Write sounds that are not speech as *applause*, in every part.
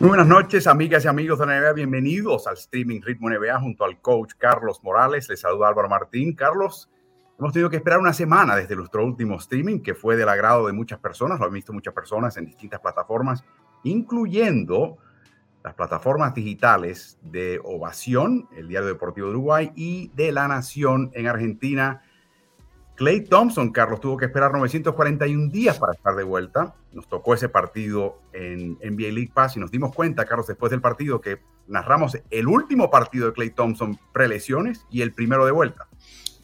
Muy buenas noches, amigas y amigos de la NBA. Bienvenidos al streaming Ritmo NBA junto al coach Carlos Morales. Les saluda Álvaro Martín. Carlos, hemos tenido que esperar una semana desde nuestro último streaming, que fue del agrado de muchas personas. Lo han visto muchas personas en distintas plataformas, incluyendo las plataformas digitales de Ovación, el Diario Deportivo de Uruguay, y de La Nación en Argentina Clay Thompson, Carlos, tuvo que esperar 941 días para estar de vuelta. Nos tocó ese partido en NBA League Pass y nos dimos cuenta, Carlos, después del partido que narramos el último partido de Clay Thompson pre-lesiones y el primero de vuelta.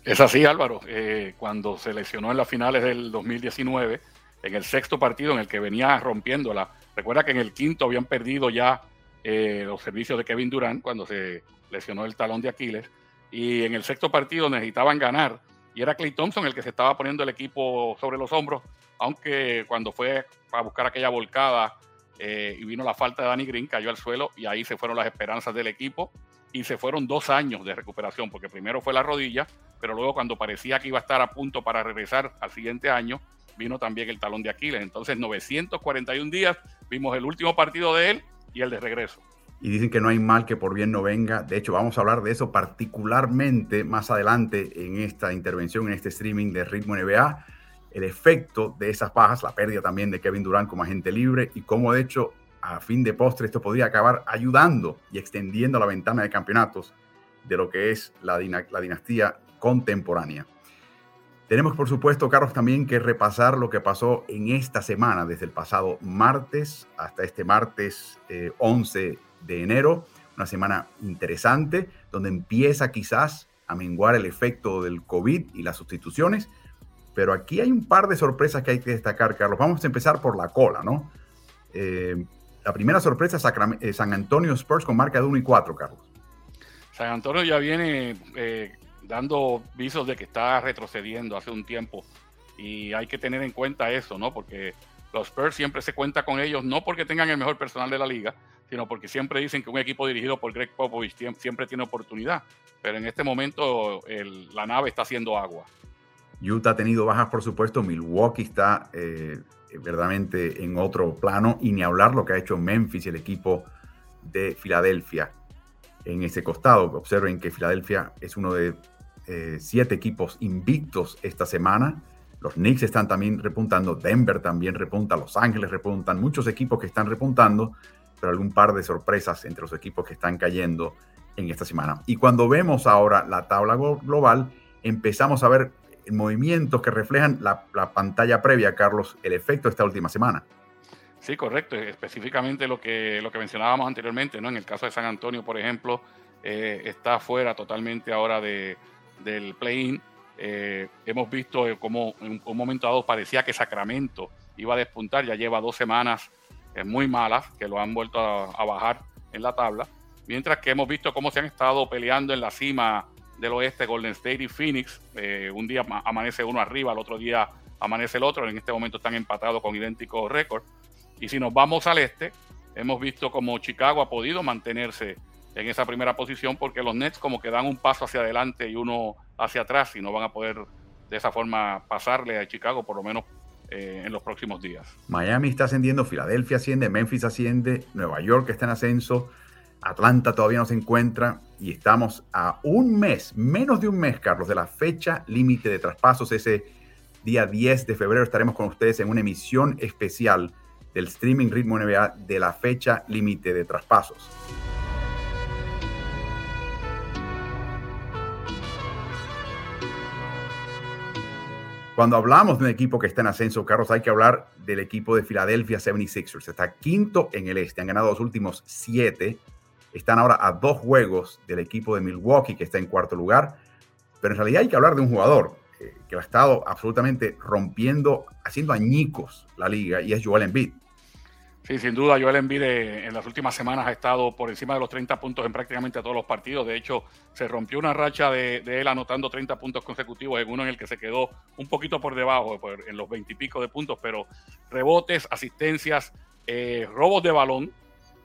Es así, Álvaro. Eh, cuando se lesionó en las finales del 2019, en el sexto partido en el que venía rompiéndola, recuerda que en el quinto habían perdido ya eh, los servicios de Kevin Durant cuando se lesionó el talón de Aquiles, y en el sexto partido necesitaban ganar y era Clay Thompson el que se estaba poniendo el equipo sobre los hombros, aunque cuando fue a buscar aquella volcada eh, y vino la falta de Danny Green, cayó al suelo y ahí se fueron las esperanzas del equipo y se fueron dos años de recuperación, porque primero fue la rodilla, pero luego cuando parecía que iba a estar a punto para regresar al siguiente año, vino también el talón de Aquiles. Entonces 941 días, vimos el último partido de él y el de regreso y dicen que no hay mal que por bien no venga. De hecho, vamos a hablar de eso particularmente más adelante en esta intervención, en este streaming de Ritmo NBA, el efecto de esas bajas, la pérdida también de Kevin Durant como agente libre y cómo de hecho a fin de postre esto podría acabar ayudando y extendiendo la ventana de campeonatos de lo que es la, la dinastía contemporánea. Tenemos, por supuesto, Carlos, también que repasar lo que pasó en esta semana, desde el pasado martes hasta este martes 11 eh, de enero, una semana interesante, donde empieza quizás a menguar el efecto del COVID y las sustituciones, pero aquí hay un par de sorpresas que hay que destacar, Carlos. Vamos a empezar por la cola, ¿no? Eh, la primera sorpresa es eh, San Antonio Spurs con marca de 1 y 4, Carlos. San Antonio ya viene eh, dando visos de que está retrocediendo hace un tiempo y hay que tener en cuenta eso, ¿no? Porque los Spurs siempre se cuenta con ellos, no porque tengan el mejor personal de la liga, sino porque siempre dicen que un equipo dirigido por Greg Popovich siempre tiene oportunidad. Pero en este momento la nave está haciendo agua. Utah ha tenido bajas, por supuesto. Milwaukee está eh, verdaderamente en otro plano. Y ni hablar lo que ha hecho Memphis el equipo de Filadelfia en ese costado. Observen que Filadelfia es uno de eh, siete equipos invictos esta semana. Los Knicks están también repuntando, Denver también repunta, Los Ángeles repuntan, muchos equipos que están repuntando pero algún par de sorpresas entre los equipos que están cayendo en esta semana. Y cuando vemos ahora la tabla global, empezamos a ver movimientos que reflejan la, pantalla previa, Carlos, el efecto de esta última semana. Sí, correcto. Específicamente lo que, lo que mencionábamos anteriormente, ¿no? En el caso de San Antonio, por ejemplo, eh, está fuera totalmente ahora de, del play-in. Eh, hemos visto como en un momento dado parecía que Sacramento iba a despuntar, ya lleva dos semanas muy malas, que lo han vuelto a, bajar en la tabla. Mientras que hemos visto cómo se han estado peleando en la cima del oeste Golden State y Phoenix. Eh, un día amanece uno arriba, el otro día amanece el otro. En este momento están empatados con idénticos récords. Y si nos vamos al este, hemos visto como Chicago ha podido mantenerse en esa primera posición porque los Nets como que dan un paso hacia adelante y uno hacia atrás y no van a poder de esa forma pasarle a Chicago por lo menos eh, en los próximos días. Miami está ascendiendo, Filadelfia asciende, Memphis asciende, Nueva York está en ascenso, Atlanta todavía no se encuentra y estamos a un mes, menos de un mes, Carlos, de la fecha límite de traspasos. Ese día 10 de febrero estaremos con ustedes en una emisión especial del streaming Ritmo NBA de la fecha límite de traspasos. Cuando hablamos de un equipo que está en ascenso, Carlos, hay que hablar del equipo de Philadelphia 76ers. Está quinto en el este. Han ganado los últimos siete. Están ahora a dos juegos del equipo de Milwaukee, que está en cuarto lugar. Pero en realidad hay que hablar de un jugador eh, que ha estado absolutamente rompiendo, haciendo añicos la liga, y es Joel Embiid. Sí, sin duda, Joel Embiid eh, en las últimas semanas ha estado por encima de los 30 puntos en prácticamente todos los partidos. De hecho, se rompió una racha de, él anotando 30 puntos consecutivos en uno en el que se quedó un poquito por debajo, en los 20 y pico de puntos, pero rebotes, asistencias, eh, robos de balón,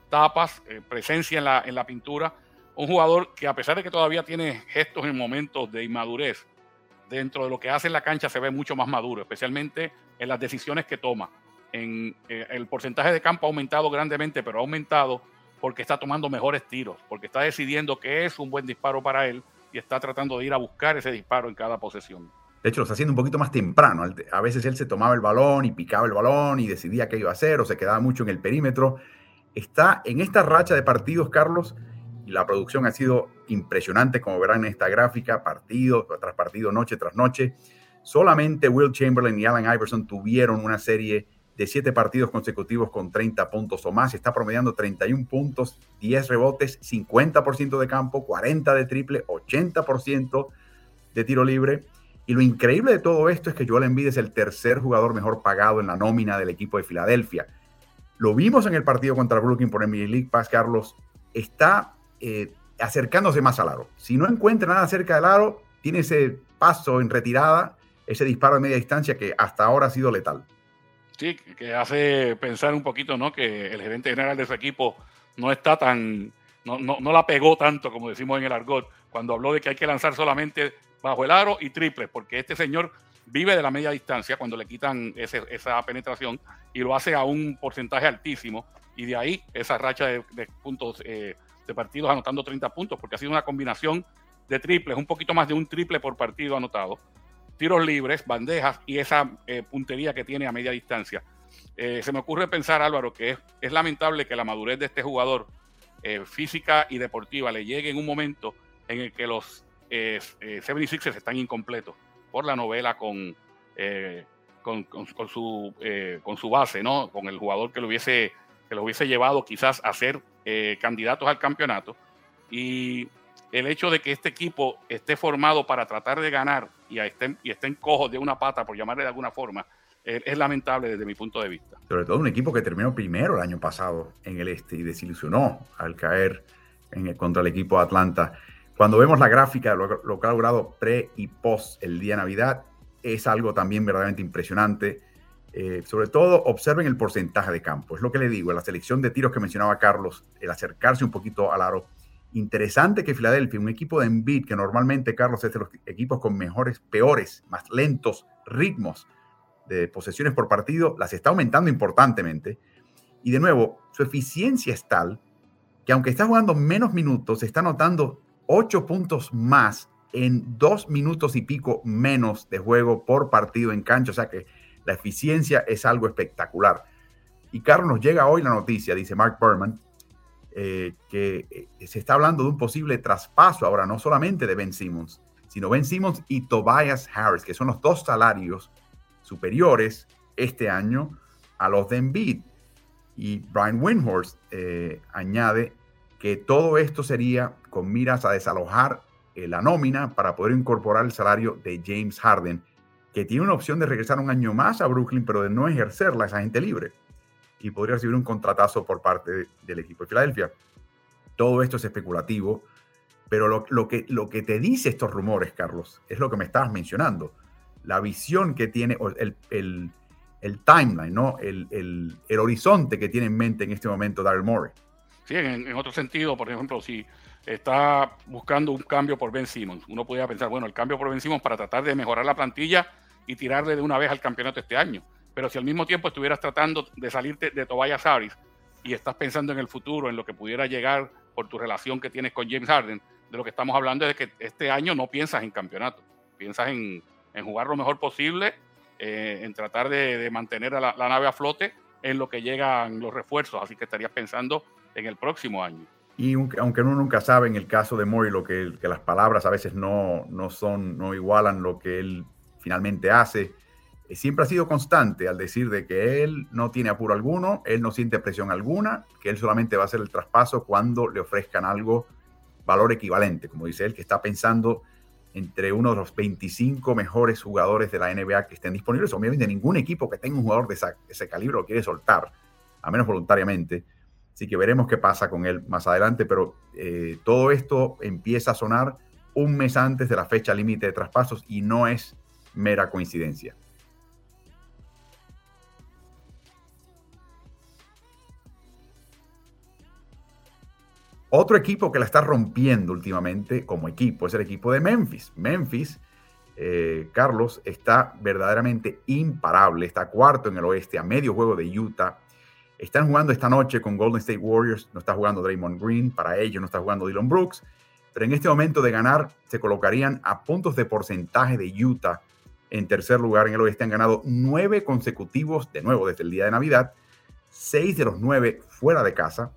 tapas, eh, presencia en la, en la pintura. Un jugador que a pesar de que todavía tiene gestos en momentos de inmadurez, dentro de lo que hace en la cancha se ve mucho más maduro, especialmente en las decisiones que toma eh, el porcentaje de campo ha aumentado grandemente, pero ha aumentado porque está tomando mejores tiros, porque está decidiendo que es un buen disparo para él y está tratando de ir a buscar ese disparo en cada posesión. De hecho, lo está haciendo un poquito más temprano. A veces él se tomaba el balón y picaba el balón y decidía qué iba a hacer o se quedaba mucho en el perímetro. Está en esta racha de partidos, Carlos, y la producción ha sido impresionante, como verán en esta gráfica, partido tras partido, noche tras noche. Solamente Will Chamberlain y Allen Iverson tuvieron una serie de siete partidos consecutivos con 30 puntos o más. Está promediando 31 puntos, 10 rebotes, 50% de campo, 40 de triple, 80% de tiro libre. Y lo increíble de todo esto es que Joel Embiid es el tercer jugador mejor pagado en la nómina del equipo de Filadelfia. Lo vimos en el partido contra Brooklyn por NBA League Pass, Carlos. Está eh, acercándose más al aro. Si no encuentra nada cerca del aro, tiene ese paso en retirada, ese disparo de media distancia que hasta ahora ha sido letal. Sí, que hace pensar un poquito, ¿no? Que el gerente general de su equipo no está tan, no, no, la pegó tanto, como decimos en el argot, cuando habló de que hay que lanzar solamente bajo el aro y triple, porque este señor vive de la media distancia cuando le quitan esa penetración y lo hace a un porcentaje altísimo y de ahí esa racha de, puntos eh, de partidos anotando 30 puntos, porque ha sido una combinación de triples, un poquito más de un triple por partido anotado tiros libres, bandejas y esa eh, puntería que tiene a media distancia. Eh, se me ocurre pensar, Álvaro, que es, lamentable que la madurez de este jugador eh, física y deportiva le llegue en un momento en el que los 76ers están incompletos por la novela con, con, su, con su base, ¿no? con el jugador que lo hubiese, que lo hubiese llevado quizás a ser candidatos al campeonato. Y el hecho de que este equipo esté formado para tratar de ganar y estén, cojos de una pata, por llamarle de alguna forma, es, lamentable desde mi punto de vista. Sobre todo un equipo que terminó primero el año pasado en el este y desilusionó al caer contra el equipo de Atlanta. Cuando vemos la gráfica, lo, lo que ha logrado pre y post el día de Navidad, es algo también verdaderamente impresionante. Eh, sobre todo, observen el porcentaje de campo. Es lo que le digo, la selección de tiros que mencionaba Carlos, el acercarse un poquito al aro Interesante que Filadelfia, un equipo de Embiid, que normalmente, Carlos, es de los equipos con mejores, peores, más lentos ritmos de posesiones por partido, las está aumentando importantemente. Y de nuevo, su eficiencia es tal que aunque está jugando menos minutos, está anotando ocho puntos más en dos minutos y pico menos de juego por partido en cancha. O sea que la eficiencia es algo espectacular. Y Carlos, nos llega hoy la noticia, dice Mark Berman, eh, que eh, se está hablando de un posible traspaso ahora, no solamente de Ben Simmons, sino Ben Simmons y Tobias Harris, que son los dos salarios superiores este año a los de Embiid. Y Brian Windhorst eh, añade que todo esto sería con miras a desalojar la nómina para poder incorporar el salario de James Harden, que tiene una opción de regresar un año más a Brooklyn, pero de no ejercerla esa gente libre y podría recibir un contratazo por parte del equipo de Filadelfia. Todo esto es especulativo, pero lo, que, lo que te dice estos rumores, Carlos, es lo que me estabas mencionando. La visión que tiene, el, el, el timeline, ¿no? El, el, horizonte que tiene en mente en este momento Daryl Morey. Sí, en, otro sentido, por ejemplo, si está buscando un cambio por Ben Simmons, uno podría pensar, bueno, el cambio por Ben Simmons para tratar de mejorar la plantilla y tirarle de una vez al campeonato este año. Pero si al mismo tiempo estuvieras tratando de salirte de Tobias Harris y estás pensando en el futuro, en lo que pudiera llegar por tu relación que tienes con James Harden, de lo que estamos hablando es de que este año no piensas en campeonato, piensas en, jugar lo mejor posible, eh, en tratar de, mantener a la, nave a flote en lo que llegan los refuerzos, así que estarías pensando en el próximo año. Y aunque uno nunca sabe en el caso de Mori lo que, que las palabras a veces no, no son, no igualan lo que él finalmente hace, siempre ha sido constante al decir de que él no tiene apuro alguno, él no siente presión alguna, que él solamente va a hacer el traspaso cuando le ofrezcan algo, valor equivalente, como dice él, que está pensando entre uno de los 25 mejores jugadores de la NBA que estén disponibles. Obviamente ningún equipo que tenga un jugador de ese calibre lo quiere soltar, a menos voluntariamente. Así que veremos qué pasa con él más adelante, pero eh, todo esto empieza a sonar un mes antes de la fecha límite de traspasos y no es mera coincidencia. Otro equipo que la está rompiendo últimamente como equipo es el equipo de Memphis. Memphis, eh, Carlos, está verdaderamente imparable. Está cuarto en el oeste, a medio juego de Utah. Están jugando esta noche con Golden State Warriors. No está jugando Draymond Green. Para ellos no está jugando Dylan Brooks. Pero en este momento de ganar, se colocarían a puntos de porcentaje de Utah en tercer lugar en el oeste. Han ganado nueve consecutivos, de nuevo desde el día de Navidad. Seis de los nueve fuera de casa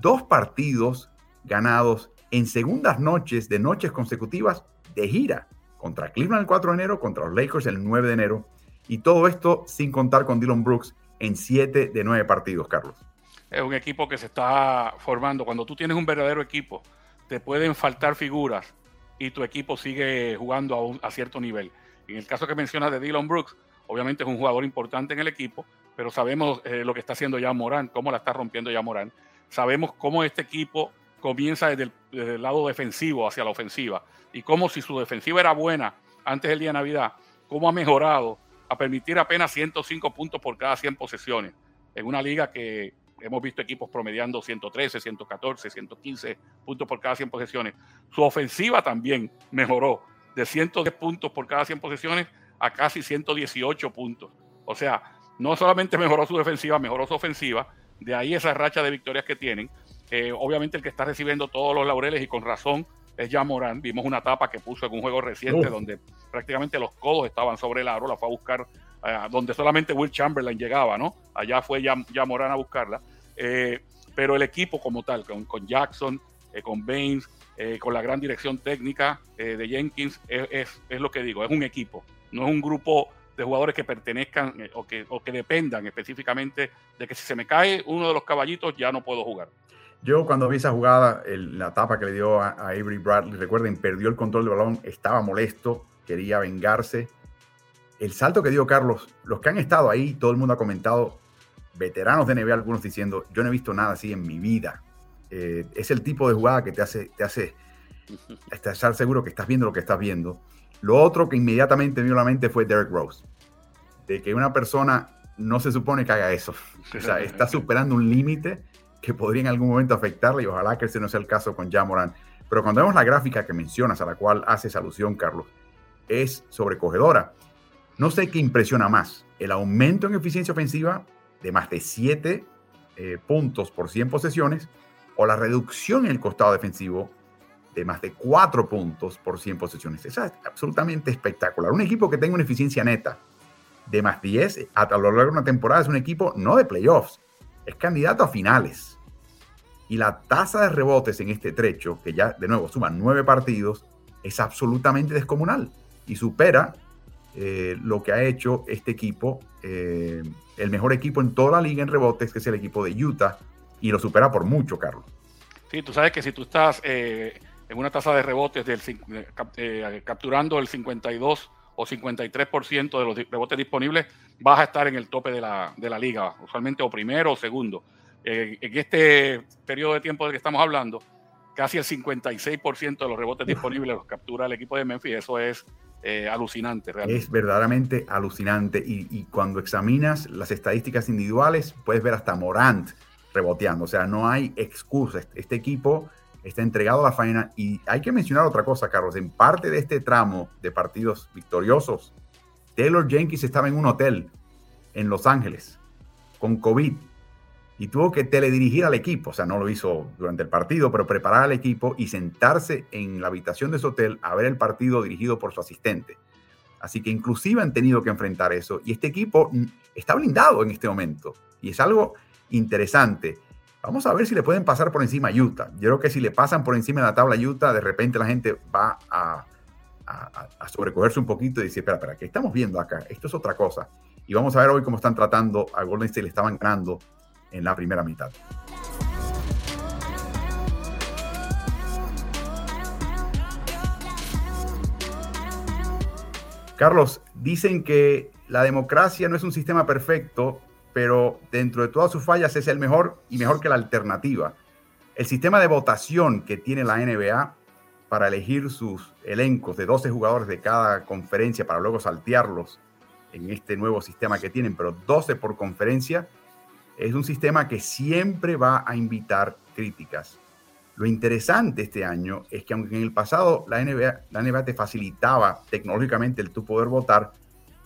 dos partidos ganados en segundas noches de noches consecutivas de gira contra Cleveland el 4 de enero, contra los Lakers el 9 de enero, y todo esto sin contar con Dylan Brooks en 7 de 9 partidos, Carlos. Es un equipo que se está formando. Cuando tú tienes un verdadero equipo, te pueden faltar figuras y tu equipo sigue jugando a, cierto nivel. En el caso que mencionas de Dylan Brooks, obviamente es un jugador importante en el equipo, pero sabemos eh, lo que está haciendo ya Morán, cómo la está rompiendo ya Morán sabemos cómo este equipo comienza desde el, lado defensivo hacia la ofensiva y cómo si su defensiva era buena antes del día de Navidad, cómo ha mejorado a permitir apenas 105 puntos por cada 100 posesiones en una liga que hemos visto equipos promediando 113, 114, 115 puntos por cada 100 posesiones. Su ofensiva también mejoró de 110 puntos por cada 100 posesiones a casi 118 puntos. O sea, no solamente mejoró su defensiva, mejoró su ofensiva de ahí esa racha de victorias que tienen. Eh, obviamente el que está recibiendo todos los laureles y con razón es ya Morán. Vimos una etapa que puso en un juego reciente donde prácticamente los codos estaban sobre el aro, la fue a buscar eh, donde solamente Will Chamberlain llegaba, ¿no? Allá fue ya, ya Morán a buscarla. Eh, pero el equipo como tal, con, con Jackson, con Baines, con la gran dirección técnica de Jenkins, es, es, lo que digo, es un equipo, no es un grupo de jugadores que pertenezcan eh, o, que, o que dependan específicamente de que si se me cae uno de los caballitos ya no puedo jugar. Yo cuando vi esa jugada, la tapa que le dio a, Avery Bradley, recuerden, perdió el control del balón, estaba molesto, quería vengarse. El salto que dio Carlos, los que han estado ahí, todo el mundo ha comentado, veteranos de NBA, algunos diciendo, yo no he visto nada así en mi vida. Eh, es el tipo de jugada que te hace, te hace *laughs* estar seguro que estás viendo lo que estás viendo. Lo otro que inmediatamente me vino a la mente fue Derek Rose. De que una persona no se supone que haga eso. O sea, *laughs* está superando un límite que podría en algún momento afectarle y ojalá que ese no sea el caso con Jamoran. Pero cuando vemos la gráfica que mencionas, a la cual haces alusión, Carlos, es sobrecogedora. No sé qué impresiona más, el aumento en eficiencia ofensiva de más de 7 eh, puntos por 100 posesiones o la reducción en el costado defensivo de más de 4 puntos por 100 posesiones. Eso es absolutamente espectacular. Un equipo que tenga una eficiencia neta de más 10 a lo largo de una temporada es un equipo no de playoffs, es candidato a finales. Y la tasa de rebotes en este trecho, que ya de nuevo suma 9 partidos, es absolutamente descomunal y supera eh, lo que ha hecho este equipo, eh, el mejor equipo en toda la liga en rebotes, que es el equipo de Utah, y lo supera por mucho, Carlos. Sí, tú sabes que si tú estás eh, en una tasa de rebotes del, eh, eh, capturando el 52 o 53% de los rebotes disponibles, vas a estar en el tope de la, de la liga, usualmente o primero o segundo. Eh, en este periodo de tiempo del que estamos hablando, casi el 56% de los rebotes disponibles los captura el equipo de Memphis. Eso es alucinante, realmente. Es verdaderamente alucinante. Y, y, cuando examinas las estadísticas individuales, puedes ver hasta Morant reboteando. O sea, no hay excusa. Este, este equipo está entregado a la faena. Y hay que mencionar otra cosa, Carlos. En parte de este tramo de partidos victoriosos, Taylor Jenkins estaba en un hotel en Los Ángeles con COVID y tuvo que teledirigir al equipo. O sea, no lo hizo durante el partido, pero preparar al equipo y sentarse en la habitación de su hotel a ver el partido dirigido por su asistente. Así que inclusive han tenido que enfrentar eso. Y este equipo está blindado en este momento. Y es algo interesante. Vamos a ver si le pueden pasar por encima a Utah. Yo creo que si le pasan por encima de la tabla a Utah, de repente la gente va a, sobrecogerse un poquito y decir, espera, espera, ¿qué estamos viendo acá? Esto es otra cosa. Y vamos a ver hoy cómo están tratando a Golden State, le estaban ganando en la primera mitad. Carlos, dicen que la democracia no es un sistema perfecto, pero dentro de todas sus fallas es el mejor y mejor que la alternativa. El sistema de votación que tiene la NBA para elegir sus elencos de 12 jugadores de cada conferencia para luego saltearlos en este nuevo sistema que tienen, pero 12 por conferencia, es un sistema que siempre va a invitar críticas. Lo interesante este año es que aunque en el pasado la NBA, la NBA te facilitaba tecnológicamente el tu poder votar,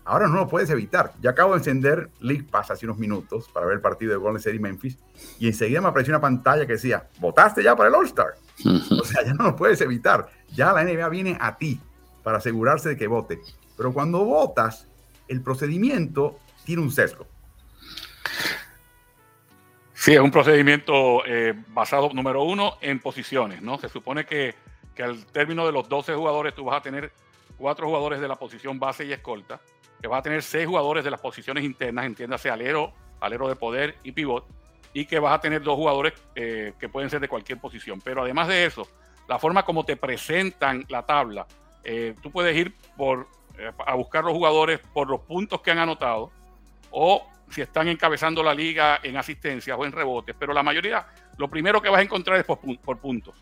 ahora no lo puedes evitar. Ya acabo de encender League Pass hace unos minutos para ver el partido de Golden State y Memphis y enseguida me apareció una pantalla que decía, votaste ya para el All-Star. o sea, ya no lo puedes evitar. Ya la NBA viene a ti para asegurarse de que vote. Pero cuando votas, el procedimiento tiene un sesgo. Sí, es un procedimiento eh, basado, número uno, en posiciones, ¿no? Se supone que, que, al término de los 12 jugadores tú vas a tener cuatro jugadores de la posición base y escolta, que vas a tener seis jugadores de las posiciones internas, entiéndase alero, alero de poder y pivot, y que vas a tener dos jugadores eh, que pueden ser de cualquier posición. Pero además de eso, la forma como te presentan la tabla, eh, tú puedes ir por, a buscar los jugadores por los puntos que han anotado o si están encabezando la liga en asistencias o en rebotes, pero la mayoría, lo primero que vas a encontrar es por, puntos.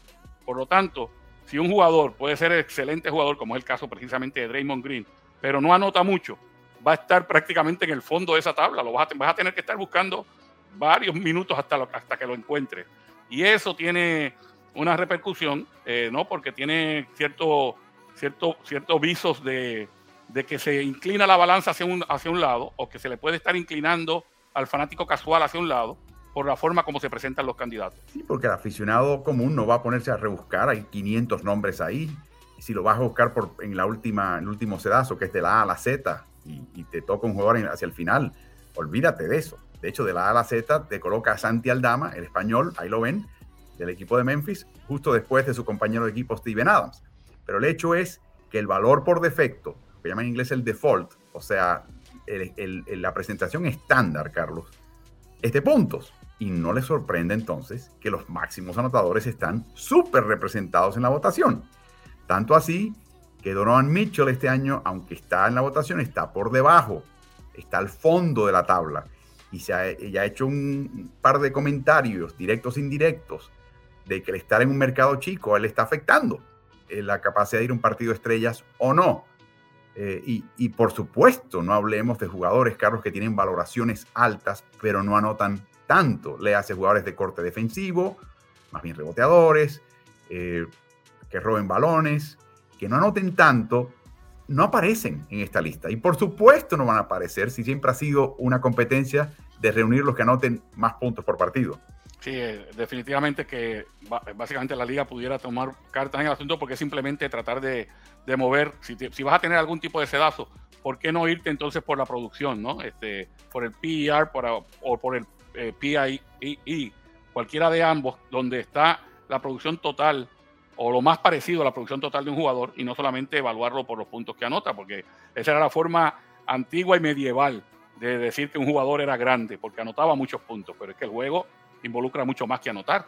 Por lo tanto, si un jugador puede ser excelente jugador, como es el caso precisamente de Draymond Green, pero no anota mucho, va a estar prácticamente en el fondo de esa tabla. Lo vas a, vas a tener que estar buscando varios minutos hasta, hasta que lo encuentres. Y eso tiene una repercusión, eh, ¿no? Porque tiene cierto, cierto, ciertos visos de, de que se inclina la balanza hacia un, hacia un lado o que se le puede estar inclinando al fanático casual hacia un lado por la forma como se presentan los candidatos. Sí, porque el aficionado común no va a ponerse a rebuscar, hay 500 nombres ahí. Si lo vas a buscar por, en, la última, el último sedazo, que es de la A a la Z, y, te toca un jugador hacia el final, olvídate de eso. De hecho, de la A a la Z te coloca a Santi Aldama, el español, ahí lo ven, del equipo de Memphis, justo después de su compañero de equipo Steven Adams. Pero el hecho es que el valor por defecto que llama en inglés el default, o sea, la presentación estándar, Carlos, es de puntos. Y no les sorprende entonces que los máximos anotadores están súper representados en la votación. Tanto así que Donovan Mitchell este año, aunque está en la votación, está por debajo, está al fondo de la tabla. Y se ha, hecho un par de comentarios, directos e indirectos, de que el estar en un mercado chico a él le está afectando eh, la capacidad de ir a un partido de estrellas o no. Eh, y, por supuesto, no hablemos de jugadores, Carlos, que tienen valoraciones altas, pero no anotan tanto. Le hace jugadores de corte defensivo, más bien reboteadores, eh, que roben balones, que no anoten tanto, no aparecen en esta lista. Y por supuesto no van a aparecer si siempre ha sido una competencia de reunir los que anoten más puntos por partido. Sí, eh, definitivamente que básicamente la liga pudiera tomar cartas en el asunto porque simplemente tratar de, mover, si, vas a tener algún tipo de sedazo, ¿por qué no irte entonces por la producción, no? Este, por el PER o por el eh, PIE, cualquiera de ambos, donde está la producción total o lo más parecido a la producción total de un jugador y no solamente evaluarlo por los puntos que anota, porque esa era la forma antigua y medieval de decir que un jugador era grande, porque anotaba muchos puntos, pero es que el juego involucra mucho más que anotar.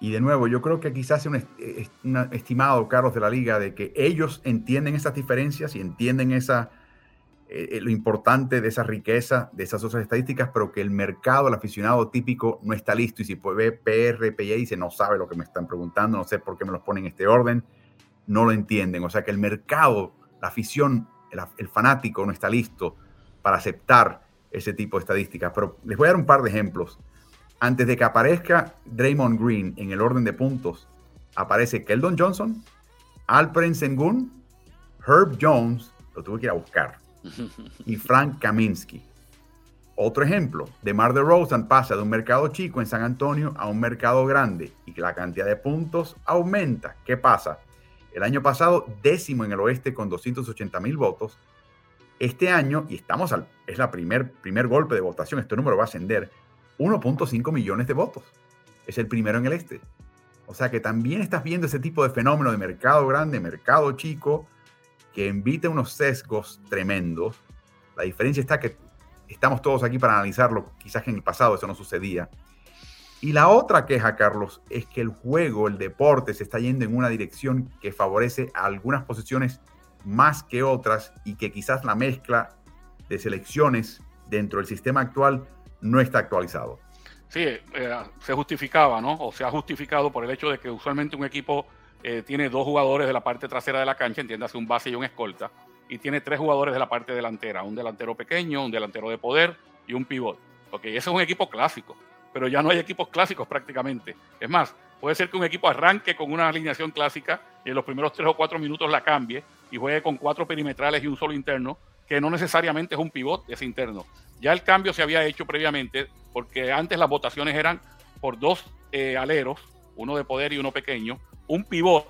Y de nuevo, yo creo que aquí se hace un, estimado, Carlos, de la liga, de que ellos entienden esas diferencias y entienden esa, eh, eh, lo importante de esa riqueza, de esas otras estadísticas, pero que el mercado, el aficionado típico, no está listo. Y si puede ver PR, PIA, dice, no sabe lo que me están preguntando, no sé por qué me los ponen en este orden, no lo entienden. O sea que el mercado, la afición, el, el fanático no está listo para aceptar ese tipo de estadísticas. Pero les voy a dar un par de ejemplos antes de que aparezca Draymond Green en el orden de puntos, aparece Keldon Johnson, Alperen Sengun, Herb Jones, lo tuve que ir a buscar, *laughs* y Frank Kaminsky. Otro ejemplo, DeMar DeRozan pasa de un mercado chico en San Antonio a un mercado grande y la cantidad de puntos aumenta. ¿Qué pasa? El año pasado, décimo en el oeste con 280 mil votos. Este año, y estamos al, es la primer, primer golpe de votación, este número va a ascender, 1.5 millones de votos. Es el primero en el este. O sea que también estás viendo ese tipo de fenómeno de mercado grande, mercado chico, que invita unos sesgos tremendos. La diferencia está que estamos todos aquí para analizarlo, quizás en el pasado eso no sucedía. Y la otra queja, Carlos, es que el juego, el deporte, se está yendo en una dirección que favorece a algunas posiciones más que otras y que quizás la mezcla de selecciones dentro del sistema actual no está actualizado. Sí, eh, se justificaba, ¿no? O se ha justificado por el hecho de que usualmente un equipo eh, tiene dos jugadores de la parte trasera de la cancha, entiéndase un base y un escolta, y tiene tres jugadores de la parte delantera, un delantero pequeño, un delantero de poder y un pivot. Porque ese es un equipo clásico, pero ya no hay equipos clásicos prácticamente. Es más, puede ser que un equipo arranque con una alineación clásica y en los primeros tres o cuatro minutos la cambie y juegue con cuatro perimetrales y un solo interno, que no necesariamente es un pivot ese interno. Ya el cambio se había hecho previamente porque antes las votaciones eran por dos eh, aleros, uno de poder y uno pequeño, un pivot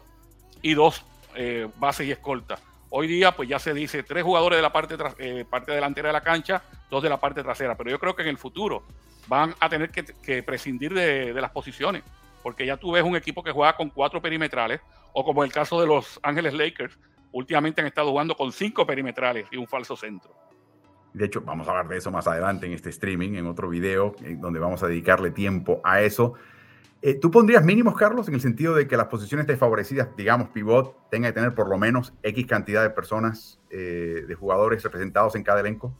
y dos eh, bases y escoltas. Hoy día, pues ya se dice tres jugadores de la parte, eh, parte delantera de la cancha, dos de la parte trasera. Pero yo creo que en el futuro van a tener que, prescindir de, las posiciones, porque ya tú ves un equipo que juega con cuatro perimetrales, o como el caso de los Ángeles Lakers, últimamente han estado jugando con cinco perimetrales y un falso centro. De hecho, vamos a hablar de eso más adelante en este streaming, en otro video, donde vamos a dedicarle tiempo a eso. Eh, ¿Tú pondrías mínimos, Carlos, en el sentido de que las posiciones desfavorecidas, digamos, pivot, tengan que tener por lo menos X cantidad de personas, eh, de jugadores representados en cada elenco?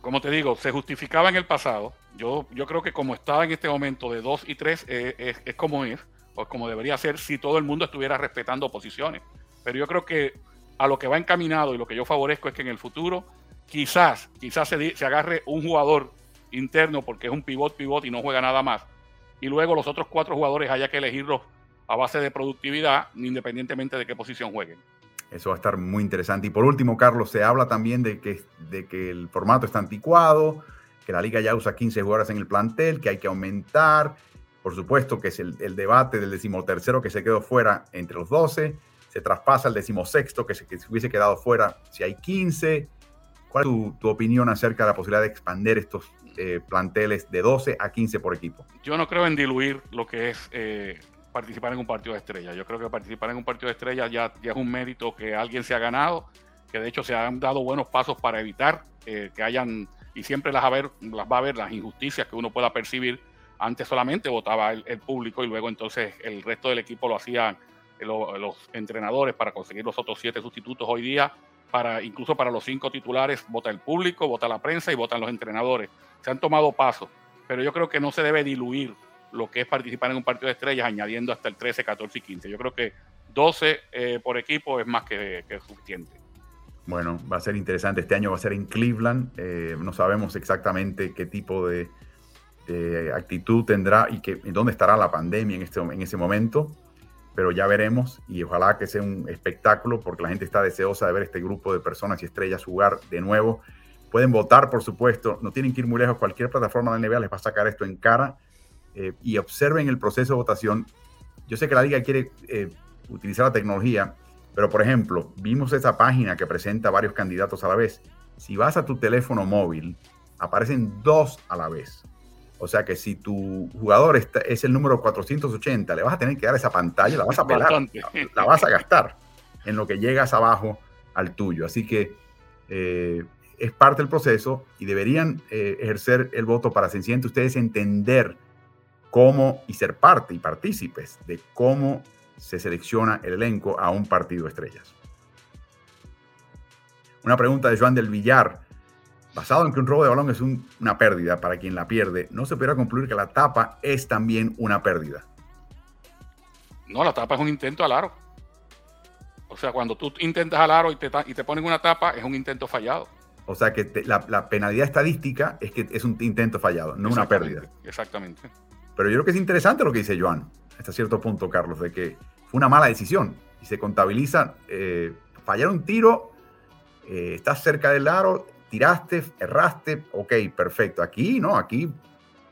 Como te digo, se justificaba en el pasado. Yo, yo creo que como estaba en este momento de 2 y 3 eh, es, como es, o como debería ser si todo el mundo estuviera respetando posiciones. Pero yo creo que a lo que va encaminado y lo que yo favorezco es que en el futuro quizás, quizás se, se agarre un jugador interno porque es un pivot, pivot y no juega nada más y luego los otros cuatro jugadores haya que elegirlos a base de productividad, independientemente de qué posición jueguen. Eso va a estar muy interesante. Y por último, Carlos, se habla también de que, de que el formato está anticuado, que la liga ya usa 15 jugadores en el plantel, que hay que aumentar. Por supuesto que es el, debate del decimotercero que se quedó fuera entre los 12. Se traspasa el decimosexto que se, que se hubiese quedado fuera si hay 15. ¿Cuál es tu, opinión acerca de la posibilidad de expandir estos eh, planteles de 12 a 15 por equipo. Yo no creo en diluir lo que es eh, participar en un partido de estrella. Yo creo que participar en un partido de estrella ya, es un mérito que alguien se ha ganado, que de hecho se han dado buenos pasos para evitar eh, que hayan, y siempre las, va a haber las injusticias que uno pueda percibir. Antes solamente votaba el, público y luego entonces el resto del equipo lo hacían los entrenadores para conseguir los otros siete sustitutos. Hoy día para incluso para los cinco titulares vota el público, vota la prensa y votan los entrenadores. Se han tomado pasos, pero yo creo que no se debe diluir lo que es participar en un partido de estrellas añadiendo hasta el 13, 14 y 15. Yo creo que 12 eh, por equipo es más que, suficiente. Bueno, va a ser interesante. Este año va a ser en Cleveland. Eh, no sabemos exactamente qué tipo de, actitud tendrá y que, dónde estará la pandemia en, este, en ese momento pero ya veremos y ojalá que sea un espectáculo porque la gente está deseosa de ver este grupo de personas y estrellas jugar de nuevo. Pueden votar, por supuesto, no tienen que ir muy lejos, cualquier plataforma de NBA les va a sacar esto en cara eh, y observen el proceso de votación. Yo sé que la liga quiere eh, utilizar la tecnología, pero por ejemplo, vimos esa página que presenta varios candidatos a la vez. Si vas a tu teléfono móvil, aparecen dos a la vez. O sea que si tu jugador es el número 480, le vas a tener que dar esa pantalla, la vas a pelar, la, vas a gastar en lo que llegas abajo al tuyo. Así que eh, es parte del proceso y deberían eh, ejercer el voto para sencillamente ustedes entender cómo y ser parte y partícipes de cómo se selecciona el elenco a un partido de estrellas. Una pregunta de Joan del Villar basado en que un robo de balón es una pérdida para quien la pierde, no se pudiera concluir que la tapa es también una pérdida. No, la tapa es un intento al aro. O sea, cuando tú intentas al aro y te, y te ponen una tapa, es un intento fallado. O sea, que la, penalidad estadística es que es un intento fallado, no una pérdida. Exactamente. Pero yo creo que es interesante lo que dice Joan, hasta cierto punto, Carlos, de que fue una mala decisión y se contabiliza eh, fallar un tiro, eh, estás cerca del aro, tiraste, erraste, ok, perfecto. Aquí no, aquí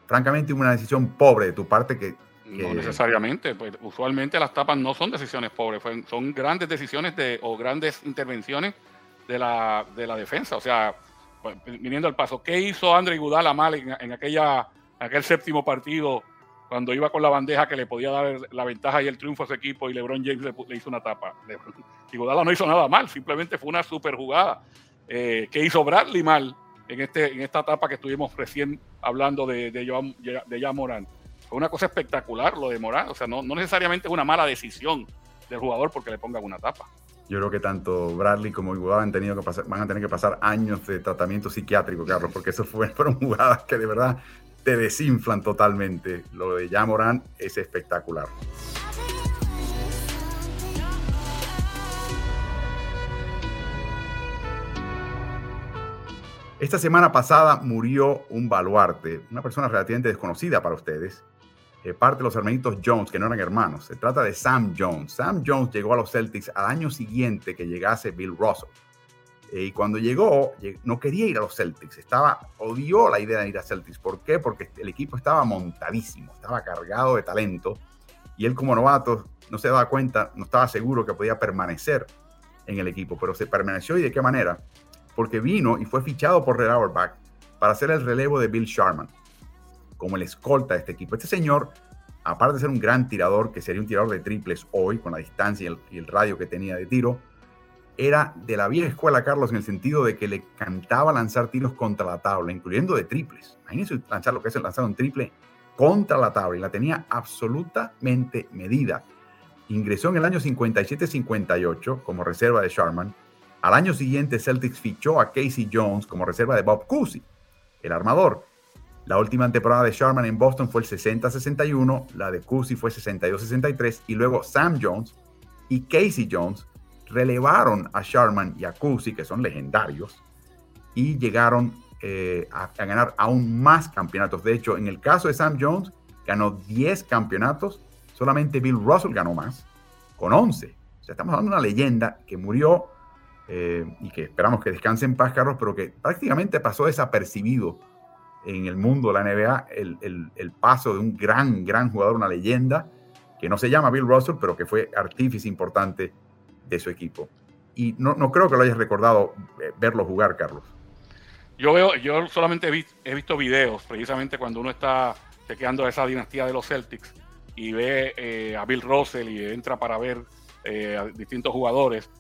francamente una decisión pobre de tu parte que... No necesariamente, pues usualmente las tapas no son decisiones pobres, son grandes decisiones de, o grandes intervenciones de la, de la defensa. O sea, pues, viniendo al paso, ¿qué hizo André Gudala mal en, aquella, aquel séptimo partido cuando iba con la bandeja que le podía dar la ventaja y el triunfo a su equipo y LeBron James le, hizo una tapa. *laughs* Iguodala no hizo nada mal, simplemente fue una super jugada eh, que hizo Bradley mal en, este, en esta etapa que estuvimos recién hablando de, de, Joan, de. Fue una cosa espectacular lo de Morán, o sea, no, no necesariamente es una mala decisión del jugador porque le pongan una tapa. Yo creo que tanto Bradley como Iguodala han tenido que pasar, van a tener que pasar años de tratamiento psiquiátrico, Carlos, porque eso *laughs* fueron jugadas que de verdad te desinflan totalmente. Lo de Morán es espectacular. Esta semana pasada murió un baluarte, una persona relativamente desconocida para ustedes, eh, parte de los hermanitos Jones, que no eran hermanos. Se trata de Sam Jones. Sam Jones llegó a los Celtics al año siguiente que llegase Bill Russell. Eh, y cuando llegó, no quería ir a los Celtics, estaba, odió la idea de ir a Celtics. ¿Por qué? Porque el equipo estaba montadísimo, estaba cargado de talento. Y él como novato no se daba cuenta, no estaba seguro que podía permanecer en el equipo, pero se permaneció y de qué manera? Porque vino y fue fichado por Red Auerbach para hacer el relevo de Bill Sharman como el escolta de este equipo. Este señor, aparte de ser un gran tirador, que sería un tirador de triples hoy, con la distancia y el, radio que tenía de tiro, era de la vieja escuela, Carlos, en el sentido de que le cantaba lanzar tiros contra la tabla, incluyendo de triples. Imagínense lanzar lo que es lanzar un triple contra la tabla y la tenía absolutamente medida. Ingresó en el año 57-58 como reserva de Sharman. Al año siguiente, Celtics fichó a Casey Jones como reserva de Bob Cousy, el armador. La última temporada de Sharman en Boston fue el 60-61, la de Cousy fue 62-63 y luego Sam Jones y Casey Jones relevaron a Sharman y a Cousy, que son legendarios, y llegaron eh, a, ganar aún más campeonatos. De hecho, en el caso de Sam Jones, ganó 10 campeonatos, solamente Bill Russell ganó más, con 11. O sea, estamos hablando de una leyenda que murió eh, y que esperamos que descanse en paz, Carlos, pero que prácticamente pasó desapercibido en el mundo de la NBA el, paso de un gran, gran jugador, una leyenda, que no se llama Bill Russell, pero que fue artífice importante de su equipo. Y no, no creo que lo hayas recordado eh, verlo jugar, Carlos. Yo veo, yo solamente he visto, videos, precisamente cuando uno está chequeando esa dinastía de los Celtics y ve eh, a Bill Russell y entra para ver eh, a distintos jugadores.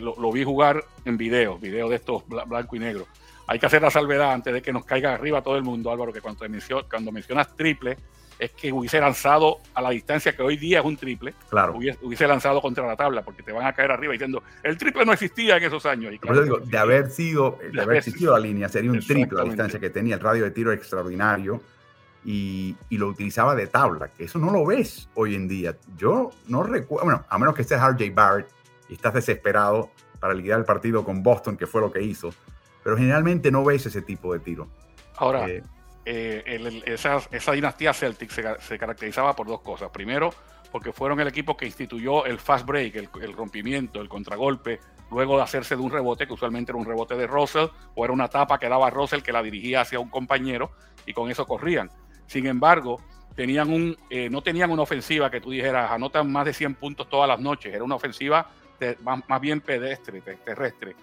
Lo, lo, vi jugar en videos, videos de estos blanco y negro hay que hacer la salvedad antes de que nos caiga arriba todo el mundo, Álvaro, que cuando, cuando mencionas triple, es que hubiese lanzado a la distancia que hoy día es un triple, claro. hubiese, lanzado contra la tabla, porque te van a caer arriba diciendo, el triple no existía en esos años. Y digo, de haber sido, de, haber existido la línea, sería un triple la distancia que tenía, el radio de tiro extraordinario, y, y, lo utilizaba de tabla, que eso no lo ves hoy en día. Yo no recuerdo, bueno, a menos que estés RJ Barrett y estás desesperado para liquidar el partido con Boston, que fue lo que hizo, pero generalmente no ves ese tipo de tiro. Ahora, eh, eh, esa, dinastía Celtic se, caracterizaba por dos cosas. Primero, porque fueron el equipo que instituyó el fast break, el, rompimiento, el contragolpe, luego de hacerse de un rebote, que usualmente era un rebote de Russell, o era una tapa que daba Russell que la dirigía hacia un compañero, y con eso corrían. Sin embargo, tenían un, eh, no tenían una ofensiva que tú dijeras, anotan más de 100 puntos todas las noches, era una ofensiva más bien pedestre, terrestre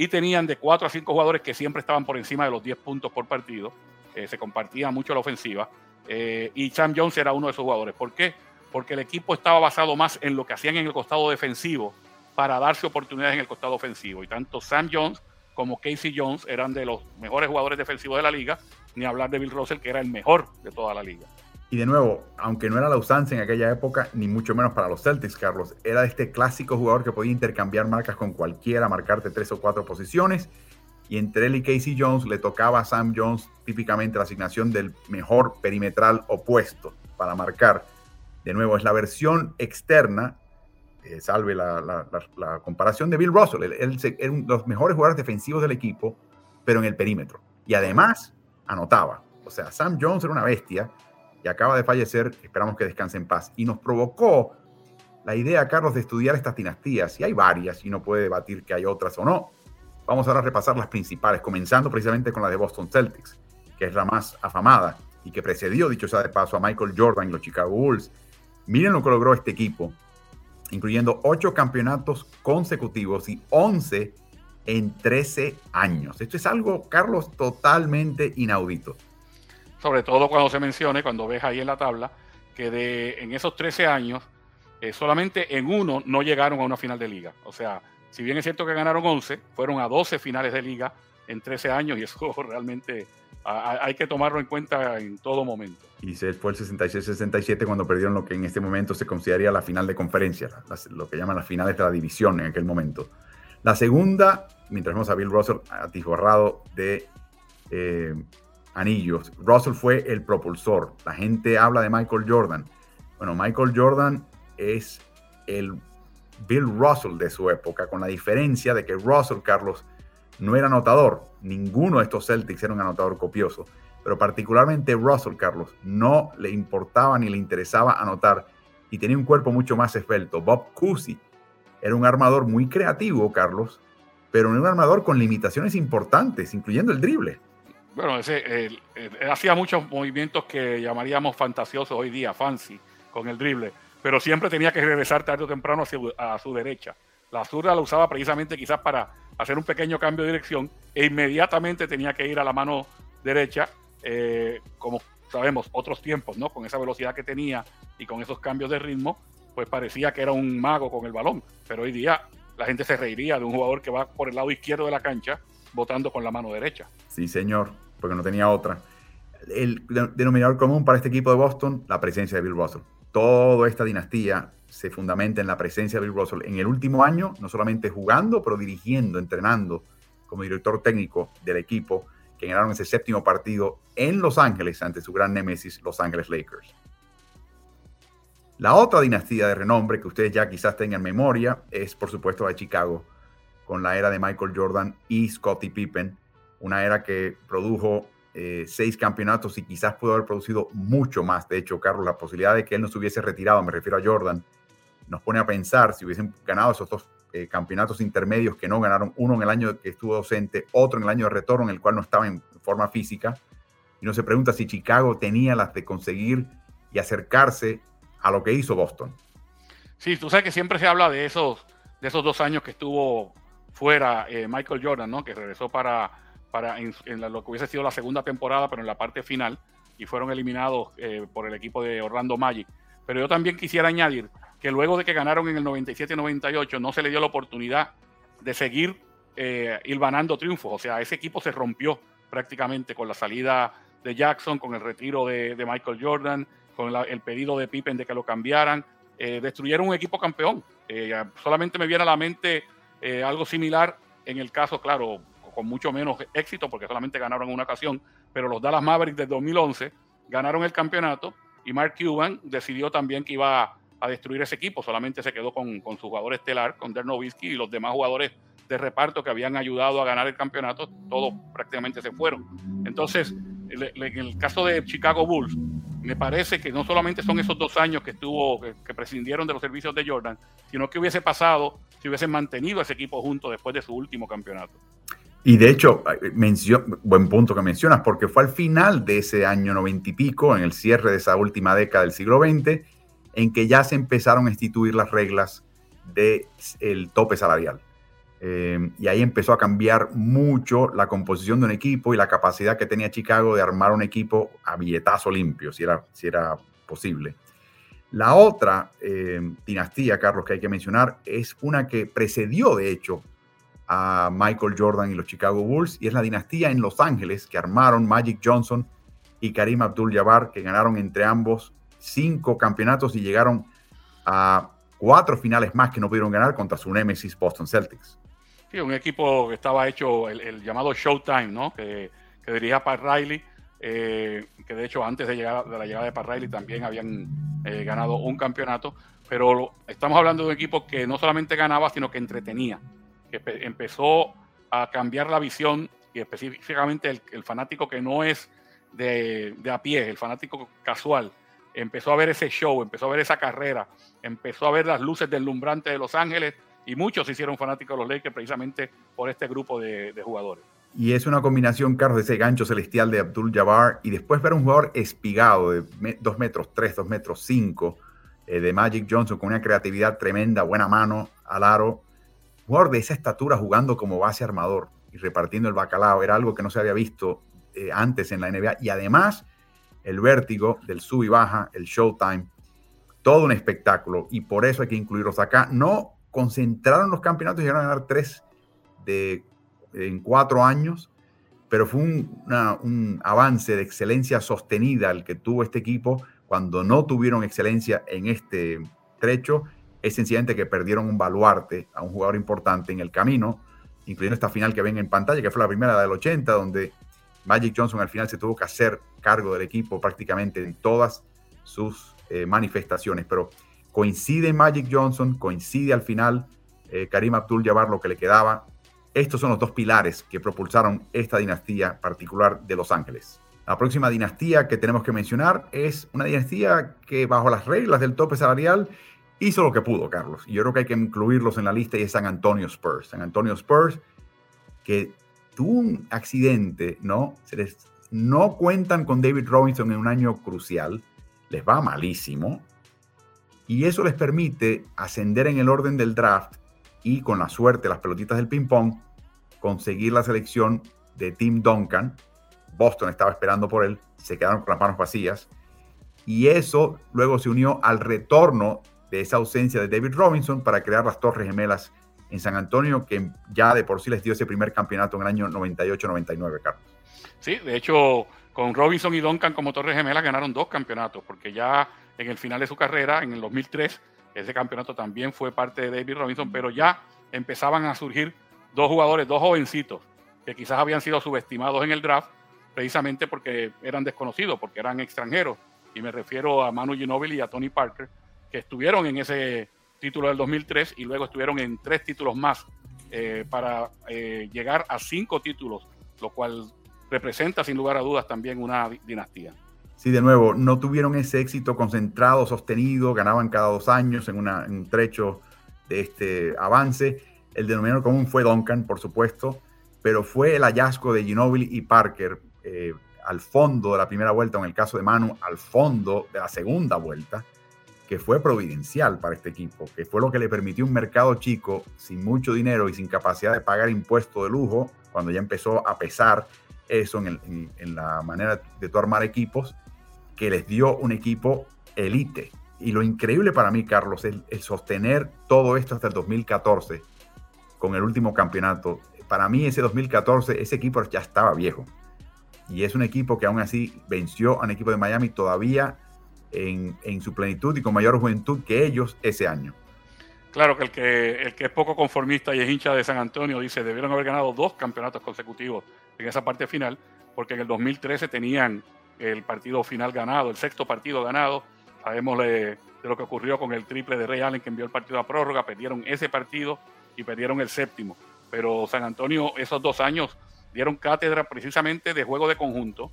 y tenían de 4 a 5 jugadores que siempre estaban por encima de los 10 puntos por partido. Eh, se compartía mucho la ofensiva. Eh, y Sam Jones era uno de esos jugadores. ¿Por qué? Porque el equipo estaba basado más en lo que hacían en el costado defensivo para darse oportunidades en el costado ofensivo. Y tanto Sam Jones como Casey Jones eran de los mejores jugadores defensivos de la liga, ni hablar de Bill Russell, que era el mejor de toda la liga. Y de nuevo, aunque no era la usanza en aquella época, ni mucho menos para los Celtics, Carlos, era este clásico jugador que podía intercambiar marcas con cualquiera, marcarte tres o cuatro posiciones. Y entre él y Casey Jones le tocaba a Sam Jones típicamente la asignación del mejor perimetral opuesto para marcar. De nuevo, es la versión externa, eh, salve la, comparación de Bill Russell. Él, él uno de los mejores jugadores defensivos del equipo, pero en el perímetro. Y además anotaba. O sea, Sam Jones era una bestia y acaba de fallecer, esperamos que descanse en paz. Y nos provocó la idea, Carlos, de estudiar estas dinastías. Y hay varias, y no puede debatir que hay otras o no. Vamos ahora a repasar las principales, comenzando precisamente con la de Boston Celtics, que es la más afamada y que precedió, dicho sea de paso, a Michael Jordan y los Chicago Bulls. Miren lo que logró este equipo, incluyendo ocho campeonatos consecutivos y 11 en 13 años. Esto es algo, Carlos, totalmente inaudito. Sobre todo cuando se mencione, cuando ves ahí en la tabla, que de, en esos 13 años, eh, solamente en uno no llegaron a una final de liga. O sea, si bien es cierto que ganaron 11, fueron a 12 finales de liga en 13 años y eso *laughs* realmente hay que tomarlo en cuenta en todo momento. Y se fue el 66-67 cuando perdieron lo que en este momento se consideraría la final de conferencia, lo que llaman las finales de la división en aquel momento. La segunda, mientras vemos a Bill Russell atiborrado de eh, anillos, Russell fue el propulsor. La gente habla de Michael Jordan. Bueno, Michael Jordan es el Bill Russell de su época, con la diferencia de que Russell, Carlos, no era anotador. Ninguno de estos Celtics era un anotador copioso. Pero particularmente Russell, Carlos, no le importaba ni le interesaba anotar y tenía un cuerpo mucho más esbelto. Bob Cousy era un armador muy creativo, Carlos, pero un armador con limitaciones importantes, incluyendo el drible. Bueno, hacía muchos movimientos que llamaríamos fantasiosos hoy día, fancy, con el drible, pero siempre tenía que regresar tarde o temprano a su derecha. La zurda la usaba precisamente quizás para hacer un pequeño cambio de dirección e inmediatamente tenía que ir a la mano derecha, eh, como sabemos, otros tiempos, ¿no? Con esa velocidad que tenía y con esos cambios de ritmo, pues parecía que era un mago con el balón. Pero hoy día la gente se reiría de un jugador que va por el lado izquierdo de la cancha votando con la mano derecha. Sí, señor, porque no tenía otra. El denominador común para este equipo de Boston, la presencia de Bill Russell. Toda esta dinastía se fundamenta en la presencia de Bill Russell en el último año, no solamente jugando, pero dirigiendo, entrenando como director técnico del equipo que ganaron ese séptimo partido en Los Ángeles ante su gran némesis, Los Ángeles Lakers. La otra dinastía de renombre que ustedes ya quizás tengan memoria es, por supuesto, la de Chicago, con la era de Michael Jordan y Scottie Pippen, una era que produjo eh, seis campeonatos y quizás pudo haber producido mucho más. De hecho, Carlos, la posibilidad de que él no se hubiese retirado, me refiero a Jordan, nos pone a pensar si hubiesen ganado esos dos eh, campeonatos intermedios que no ganaron, uno en el año que estuvo docente, otro en el año de retorno en el cual no estaba en forma física, y uno se pregunta si Chicago tenía las de conseguir y acercarse a lo que hizo Boston. Sí, tú sabes que siempre se habla de esos, de esos dos años que estuvo fuera eh, Michael Jordan, ¿no? que regresó para, para lo que hubiese sido la segunda temporada, pero en la parte final, y fueron eliminados eh, por el equipo de Orlando Magic. Pero yo también quisiera añadir que luego de que ganaron en el 97-98 no se le dio la oportunidad de seguir eh, triunfos. O sea, ese equipo se rompió prácticamente con la salida de Jackson, con el retiro de, Michael Jordan, con el pedido de Pippen de que lo cambiaran. Eh, destruyeron un equipo campeón. Eh, solamente me viene a la mente eh, algo similar en el caso, claro, con mucho menos éxito, porque solamente ganaron una ocasión, pero los Dallas Mavericks del 2011 ganaron el campeonato y Mark Cuban decidió también que iba a destruir ese equipo. Solamente se quedó con, su jugador estelar, con Dirk y los demás jugadores de reparto que habían ayudado a ganar el campeonato, todos prácticamente se fueron. Entonces, en el caso de Chicago Bulls, me parece que no solamente son esos dos años que estuvo, que, prescindieron de los servicios de Jordan, sino que hubiese pasado si hubiesen mantenido ese equipo junto después de su último campeonato. Y de hecho, buen punto que mencionas, porque fue al final de ese año noventa y pico, en el cierre de esa última década del siglo XX, en que ya se empezaron a instituir las reglas del tope salarial. Eh, y ahí empezó a cambiar mucho la composición de un equipo y la capacidad que tenía Chicago de armar un equipo a billetazo limpio, si era, si era posible. La otra eh, dinastía, Carlos, que hay que mencionar, es una que precedió, de hecho, a Michael Jordan y los Chicago Bulls, y es la dinastía en Los Ángeles que armaron Magic Johnson y Karim Abdul-Jabbar, que ganaron entre ambos cinco campeonatos y llegaron a cuatro finales más que no pudieron ganar contra su némesis Boston Celtics. Sí, un equipo que estaba hecho el, llamado Showtime, ¿no? Que, que dirigía Pat Riley, eh, que de hecho antes de, llegar, la llegada de Pat Riley también habían eh, ganado un campeonato, pero estamos hablando de un equipo que no solamente ganaba, sino que entretenía, que empezó a cambiar la visión y específicamente el, el fanático que no es de, de, a pie, el fanático casual, empezó a ver ese show, empezó a ver esa carrera, empezó a ver las luces deslumbrantes de Los Ángeles y muchos se hicieron fanáticos de los Lakers precisamente por este grupo de, jugadores. Y es una combinación, Carlos, de ese gancho celestial de Abdul Jabbar y después ver un jugador espigado de 2 metros 3, 2 metros 5 eh, de Magic Johnson con una creatividad tremenda, buena mano al aro. Jugador de esa estatura jugando como base armador y repartiendo el bacalao era algo que no se había visto eh, antes en la NBA y además el vértigo del sub y baja, el showtime, todo un espectáculo y por eso hay que incluirlos acá. No concentraron los campeonatos y llegaron a ganar tres de, en cuatro años, pero fue un, un avance de excelencia sostenida el que tuvo este equipo cuando no tuvieron excelencia en este trecho. Es sencillamente que perdieron un baluarte a un jugador importante en el camino, incluyendo esta final que ven en pantalla, que fue la primera del 80, donde Magic Johnson al final se tuvo que hacer cargo del equipo prácticamente en todas sus eh, manifestaciones. Pero coincide Magic Johnson, coincide al final eh, Karim Abdul-Jabbar lo que le quedaba. Estos son los dos pilares que propulsaron esta dinastía particular de Los Ángeles. La próxima dinastía que tenemos que mencionar es una dinastía que bajo las reglas del tope salarial hizo lo que pudo, Carlos. Y yo creo que hay que incluirlos en la lista y es San Antonio Spurs. San Antonio Spurs que tuvo un accidente, ¿no? Se les, no cuentan con David Robinson en un año crucial, les va malísimo, y eso les permite ascender en el orden del draft y con la suerte, las pelotitas del ping-pong, conseguir la selección de Tim Duncan. Boston estaba esperando por él, se quedaron con las manos vacías. Y eso luego se unió al retorno de esa ausencia de David Robinson para crear las Torres Gemelas en San Antonio, que ya de por sí les dio ese primer campeonato en el año 98-99, Carlos. Sí, de hecho, con Robinson y Duncan como Torres Gemelas ganaron dos campeonatos, porque ya en el final de su carrera, en el 2003, ese campeonato también fue parte de David Robinson, pero ya empezaban a surgir dos jugadores, dos jovencitos, que quizás habían sido subestimados en el draft, precisamente porque eran desconocidos, porque eran extranjeros. Y me refiero a Manu Ginobili y a Tony Parker, que estuvieron en ese título del 2003 y luego estuvieron en tres títulos más eh, para eh, llegar a cinco títulos, lo cual representa sin lugar a dudas también una dinastía. Sí, de nuevo, no tuvieron ese éxito concentrado, sostenido, ganaban cada dos años en, un trecho de este avance. El denominador común fue Duncan, por supuesto, pero fue el hallazgo de Ginobili y Parker eh, al fondo de la primera vuelta, en el caso de Manu, al fondo de la segunda vuelta, que fue providencial para este equipo, que fue lo que le permitió un mercado chico, sin mucho dinero y sin capacidad de pagar impuestos de lujo, cuando ya empezó a pesar eso en, la manera de tu armar equipos, que les dio un equipo elite. Y lo increíble para mí, Carlos, es sostener todo esto hasta el 2014 con el último campeonato. Para mí ese 2014, ese equipo ya estaba viejo. Y es un equipo que aún así venció a un equipo de Miami todavía en, su plenitud y con mayor juventud que ellos ese año. Claro que el, que el que es poco conformista y es hincha de San Antonio dice debieron haber ganado dos campeonatos consecutivos en esa parte final, porque en el 2013 tenían el partido final ganado, el sexto partido ganado. Sabemos de, lo que ocurrió con el triple de Ray Allen que envió el partido a prórroga, perdieron ese partido y perdieron el séptimo. Pero San Antonio esos dos años dieron cátedra precisamente de juego de conjunto,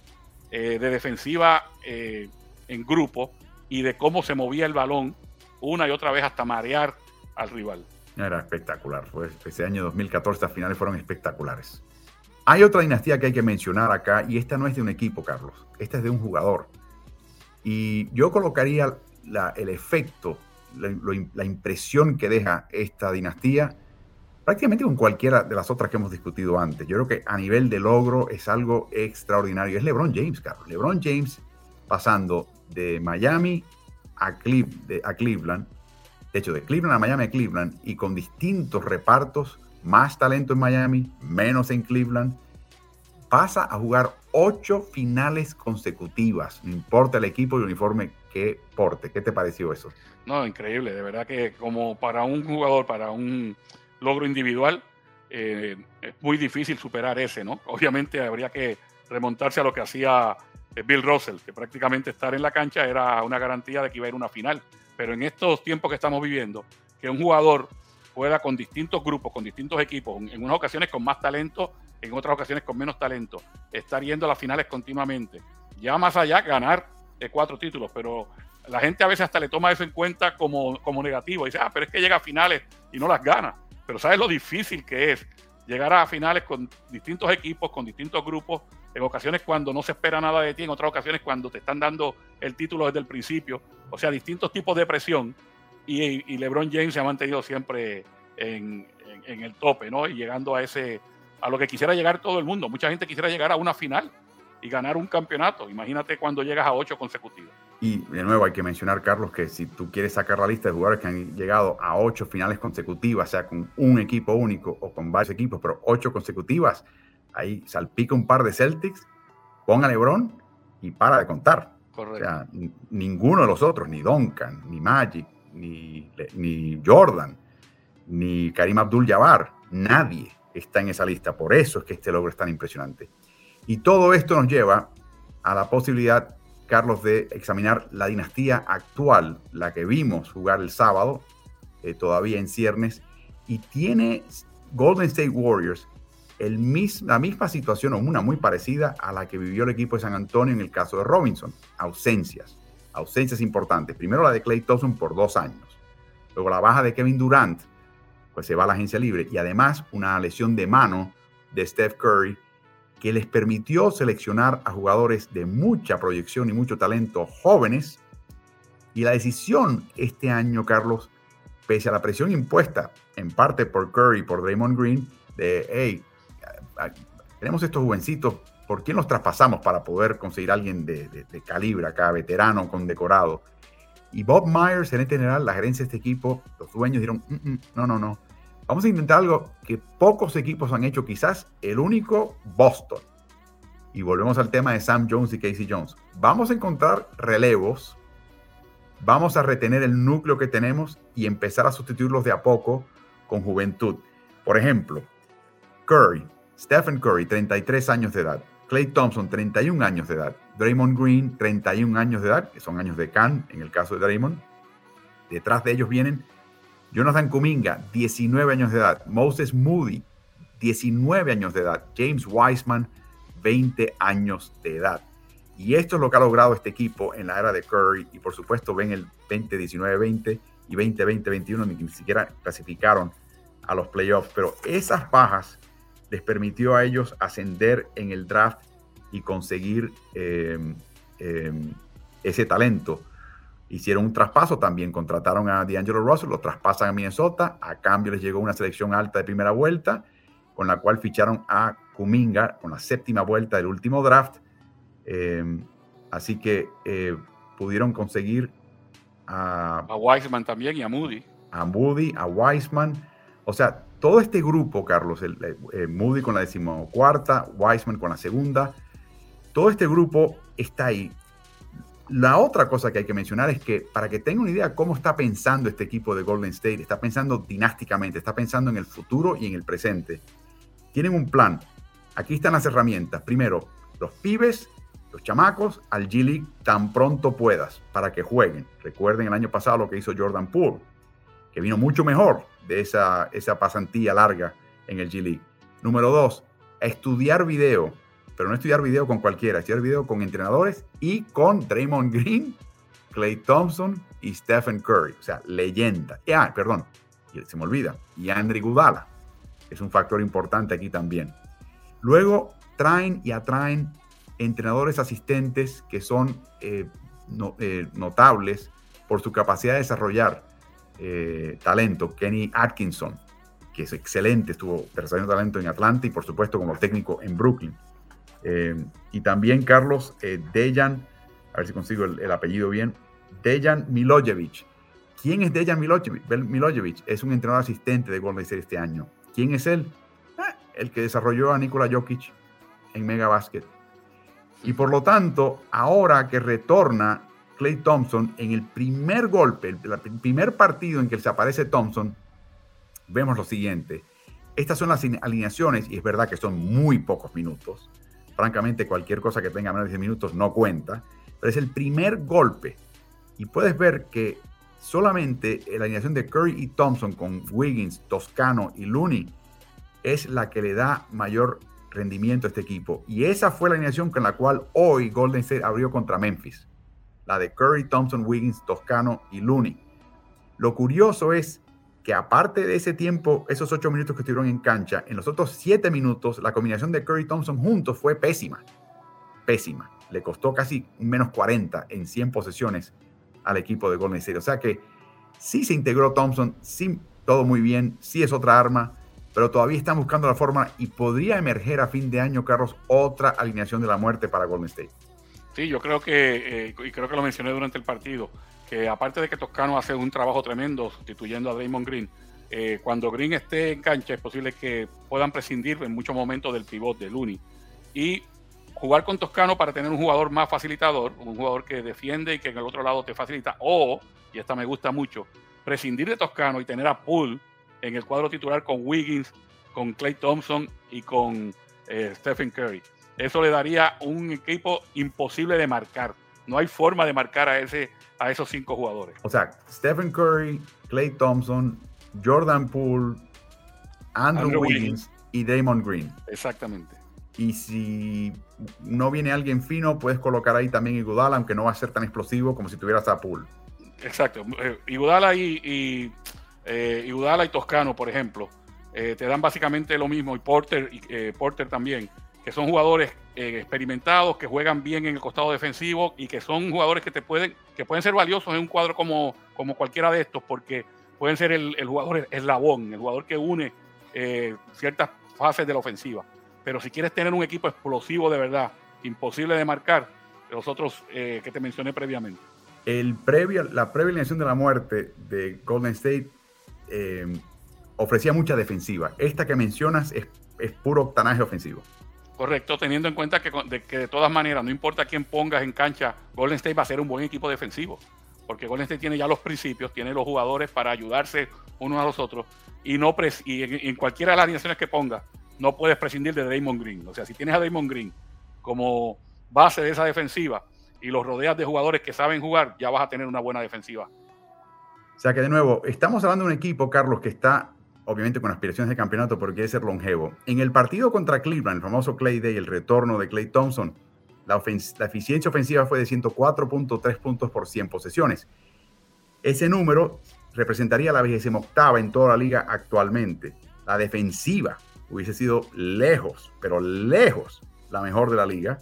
eh, de defensiva eh, en grupo y de cómo se movía el balón una y otra vez hasta marear al rival. Era espectacular. Pues ese año 2014 las finales fueron espectaculares. Hay otra dinastía que hay que mencionar acá y esta no es de un equipo, Carlos. Esta es de un jugador. Y yo colocaría el efecto, la, impresión que deja esta dinastía prácticamente con cualquiera de las otras que hemos discutido antes. Yo creo que a nivel de logro es algo extraordinario. Es LeBron James, Carlos. LeBron James pasando de Miami a, a Cleveland, de hecho de Cleveland a Miami a Cleveland, y con distintos repartos, más talento en Miami, menos en Cleveland, pasa a jugar ocho finales consecutivas, no importa el equipo y uniforme que porte. ¿Qué te pareció eso? No, increíble, de verdad que como para un jugador, para un logro individual, eh, es muy difícil superar ese, ¿no? *laughs* Obviamente habría que remontarse a lo que hacía Bill Russell, que prácticamente estar en la cancha era una garantía de que iba a ir una final. Pero en estos tiempos que estamos viviendo, que un jugador pueda con distintos grupos, con distintos equipos, en unas ocasiones con más talento, en otras ocasiones con menos talento, estar yendo a las finales continuamente. Ya más allá, ganar cuatro títulos, pero la gente a veces hasta le toma eso en cuenta como, como negativo. Dice, ah, pero es que llega a finales y no las gana. Pero ¿sabes lo difícil que es llegar a finales con distintos equipos, con distintos grupos, en ocasiones cuando no se espera nada de ti, en otras ocasiones cuando te están dando el título desde el principio, o sea, distintos tipos de presión. Y, LeBron James se ha mantenido siempre en, el tope, ¿no? Y llegando a ese, a lo que quisiera llegar todo el mundo. Mucha gente quisiera llegar a una final y ganar un campeonato. Imagínate cuando llegas a ocho consecutivos. Y de nuevo hay que mencionar, Carlos, que si tú quieres sacar la lista de jugadores que han llegado a ocho finales consecutivas, sea con un equipo único o con varios equipos, pero ocho consecutivas, ahí salpica un par de Celtics, ponga a LeBron y para de contar. Correcto. O sea, ninguno de los otros, ni Duncan, ni Magic, ni, Jordan, ni Karim Abdul-Jabbar, nadie está en esa lista. Por eso es que este logro es tan impresionante. Y todo esto nos lleva a la posibilidad, Carlos, de examinar la dinastía actual, la que vimos jugar el sábado, eh, todavía en ciernes, y tiene Golden State Warriors el la misma situación o una muy parecida a la que vivió el equipo de San Antonio en el caso de Robinson, ausencias, ausencias importantes. Primero la de Clay Thompson por dos años, luego la baja de Kevin Durant, pues se va a la agencia libre, y además una lesión de mano de Steph Curry que les permitió seleccionar a jugadores de mucha proyección y mucho talento jóvenes. Y la decisión este año, Carlos, pese a la presión impuesta en parte por Curry y por Draymond Green, de, hey, tenemos estos jovencitos, ¿por quién los traspasamos para poder conseguir alguien de, calibre acá, veterano, condecorado? Y Bob Myers, gerente general, la gerencia de este equipo, los dueños dijeron, mm, mm, no, no, no, Vamos a intentar algo que pocos equipos han hecho, quizás el único, Boston. Y volvemos al tema de Sam Jones y Casey Jones. Vamos a encontrar relevos, vamos a retener el núcleo que tenemos y empezar a sustituirlos de a poco con juventud. Por ejemplo, Curry, Stephen Curry, 33 años de edad. Clay Thompson, 31 años de edad. Draymond Green, 31 años de edad, que son años de Khan en el caso de Draymond. Detrás de ellos vienen Jonathan Kuminga, 19 años de edad. Moses Moody, 19 años de edad. James Wiseman, 20 años de edad. Y esto es lo que ha logrado este equipo en la era de Curry. Y por supuesto ven el 20-19-20 y 20-20-21, ni siquiera clasificaron a los playoffs. Pero esas bajas les permitió a ellos ascender en el draft y conseguir eh, eh, ese talento Hicieron un traspaso también, contrataron a D'Angelo Russell, lo traspasan a Minnesota, a cambio les llegó una selección alta de primera vuelta, con la cual ficharon a Kuminga con la séptima vuelta del último draft. Em, así que eh, pudieron conseguir a, a Wiseman también y a Moody. A Moody, a Wiseman. O sea, todo este grupo, Carlos, el, eh, Moody con la decimocuarta, Wiseman con la segunda, todo este grupo está ahí la otra cosa que hay que mencionar es que para que tenga una idea cómo está pensando este equipo de Golden State, está pensando dinásticamente, está pensando en el futuro y en el presente. Tienen un plan. Aquí están las herramientas. Primero, los pibes, los chamacos, al G League tan pronto puedas para que jueguen. Recuerden el año pasado lo que hizo Jordan Poole, que vino mucho mejor de esa, esa pasantía larga en el G League. Número dos, estudiar video pero no estudiar video con cualquiera, estudiar video con entrenadores y con Draymond Green, Clay Thompson y Stephen Curry, o sea, leyenda. Ah, perdón, se me olvida, y Andre Gudala, es un factor importante aquí también. Luego traen y atraen entrenadores asistentes que son eh, eh, notables por su capacidad de desarrollar eh, talento. Kenny Atkinson, que es excelente, estuvo desarrollando talento en Atlanta y por supuesto como técnico en Brooklyn. Eh, y también Carlos eh, Dejan, a ver si consigo el, apellido bien, Dejan Milojevic. ¿Quién es Dejan Milojevic? Es un entrenador asistente de Golden State este año. ¿Quién es él? Ah, el que desarrolló a Nikola Jokic en Mega Basket. Y por lo tanto, ahora que retorna Clay Thompson en el primer golpe, el, primer partido en que se aparece Thompson, vemos lo siguiente. Estas son las alineaciones y es verdad que son muy pocos minutos francamente cualquier cosa que tenga menos de 10 minutos no cuenta, pero es el primer golpe. Y puedes ver que solamente la alineación de Curry y Thompson con Wiggins, Toscano y Looney es la que le da mayor rendimiento a este equipo. Y esa fue la alineación con la cual hoy Golden State abrió contra Memphis. La de Curry, Thompson, Wiggins, Toscano y Looney. Lo curioso es que aparte de ese tiempo, esos ocho minutos que estuvieron en cancha, en los otros siete minutos, la combinación de Curry y Thompson juntos fue pésima. Pésima. Le costó casi menos 40 en 100 posesiones al equipo de Golden State. O sea que sí se integró Thompson, sí todo muy bien, sí es otra arma, pero todavía están buscando la forma y podría emerger a fin de año, Carlos, otra alineación de la muerte para Golden State. Sí, yo creo que, eh, y creo que lo mencioné durante el partido, que aparte de que Toscano hace un trabajo tremendo sustituyendo a Draymond Green, eh, cuando Green esté en cancha es posible que puedan prescindir en muchos momentos del pivot de Looney y jugar con Toscano para tener un jugador más facilitador, un jugador que defiende y que en el otro lado te facilita, o, y esta me gusta mucho, prescindir de Toscano y tener a Poole en el cuadro titular con Wiggins, con Clay Thompson y con eh, Stephen Curry. Eso le daría un equipo imposible de marcar. No hay forma de marcar a, ese, a esos cinco jugadores. O sea, Stephen Curry, Clay Thompson, Jordan Poole, Andrew, Wiggins, y Damon Green. Exactamente. Y si no viene alguien fino, puedes colocar ahí también Iguodala, aunque no va a ser tan explosivo como si tuvieras a Poole. Exacto. Eh, Iguodala y, y, eh, y Toscano, por ejemplo, eh, te dan básicamente lo mismo. Y Porter, y, eh, Porter también, que son jugadores experimentados, que juegan bien en el costado defensivo y que son jugadores que te pueden, que pueden ser valiosos en un cuadro como, como cualquiera de estos, porque pueden ser el, el jugador eslabón, el jugador que une eh, ciertas fases de la ofensiva. Pero si quieres tener un equipo explosivo de verdad, imposible de marcar, los otros eh, que te mencioné previamente. El previo, la previa alineación de la muerte de Golden State eh, ofrecía mucha defensiva. Esta que mencionas es, es, puro octanaje ofensivo. Correcto, teniendo en cuenta que de, que de todas maneras, no importa quién pongas en cancha, Golden State va a ser un buen equipo defensivo porque Golden State tiene ya los principios, tiene los jugadores para ayudarse unos a los otros y no y en, cualquiera de las alineaciones que ponga no puedes prescindir de Draymond Green. O sea, si tienes a Draymond Green como base de esa defensiva y los rodeas de jugadores que saben jugar, ya vas a tener una buena defensiva. O sea que de nuevo, estamos hablando de un equipo, Carlos, que está obviamente con aspiraciones de campeonato porque quiere ser longevo. En el partido contra Cleveland, el famoso Clay Day, el retorno de Clay Thompson, la, eficiencia ofensiva fue de 104.3 puntos por 100 posesiones. Ese número representaría la 28 en toda la liga actualmente. La defensiva hubiese sido lejos, pero lejos, la mejor de la liga.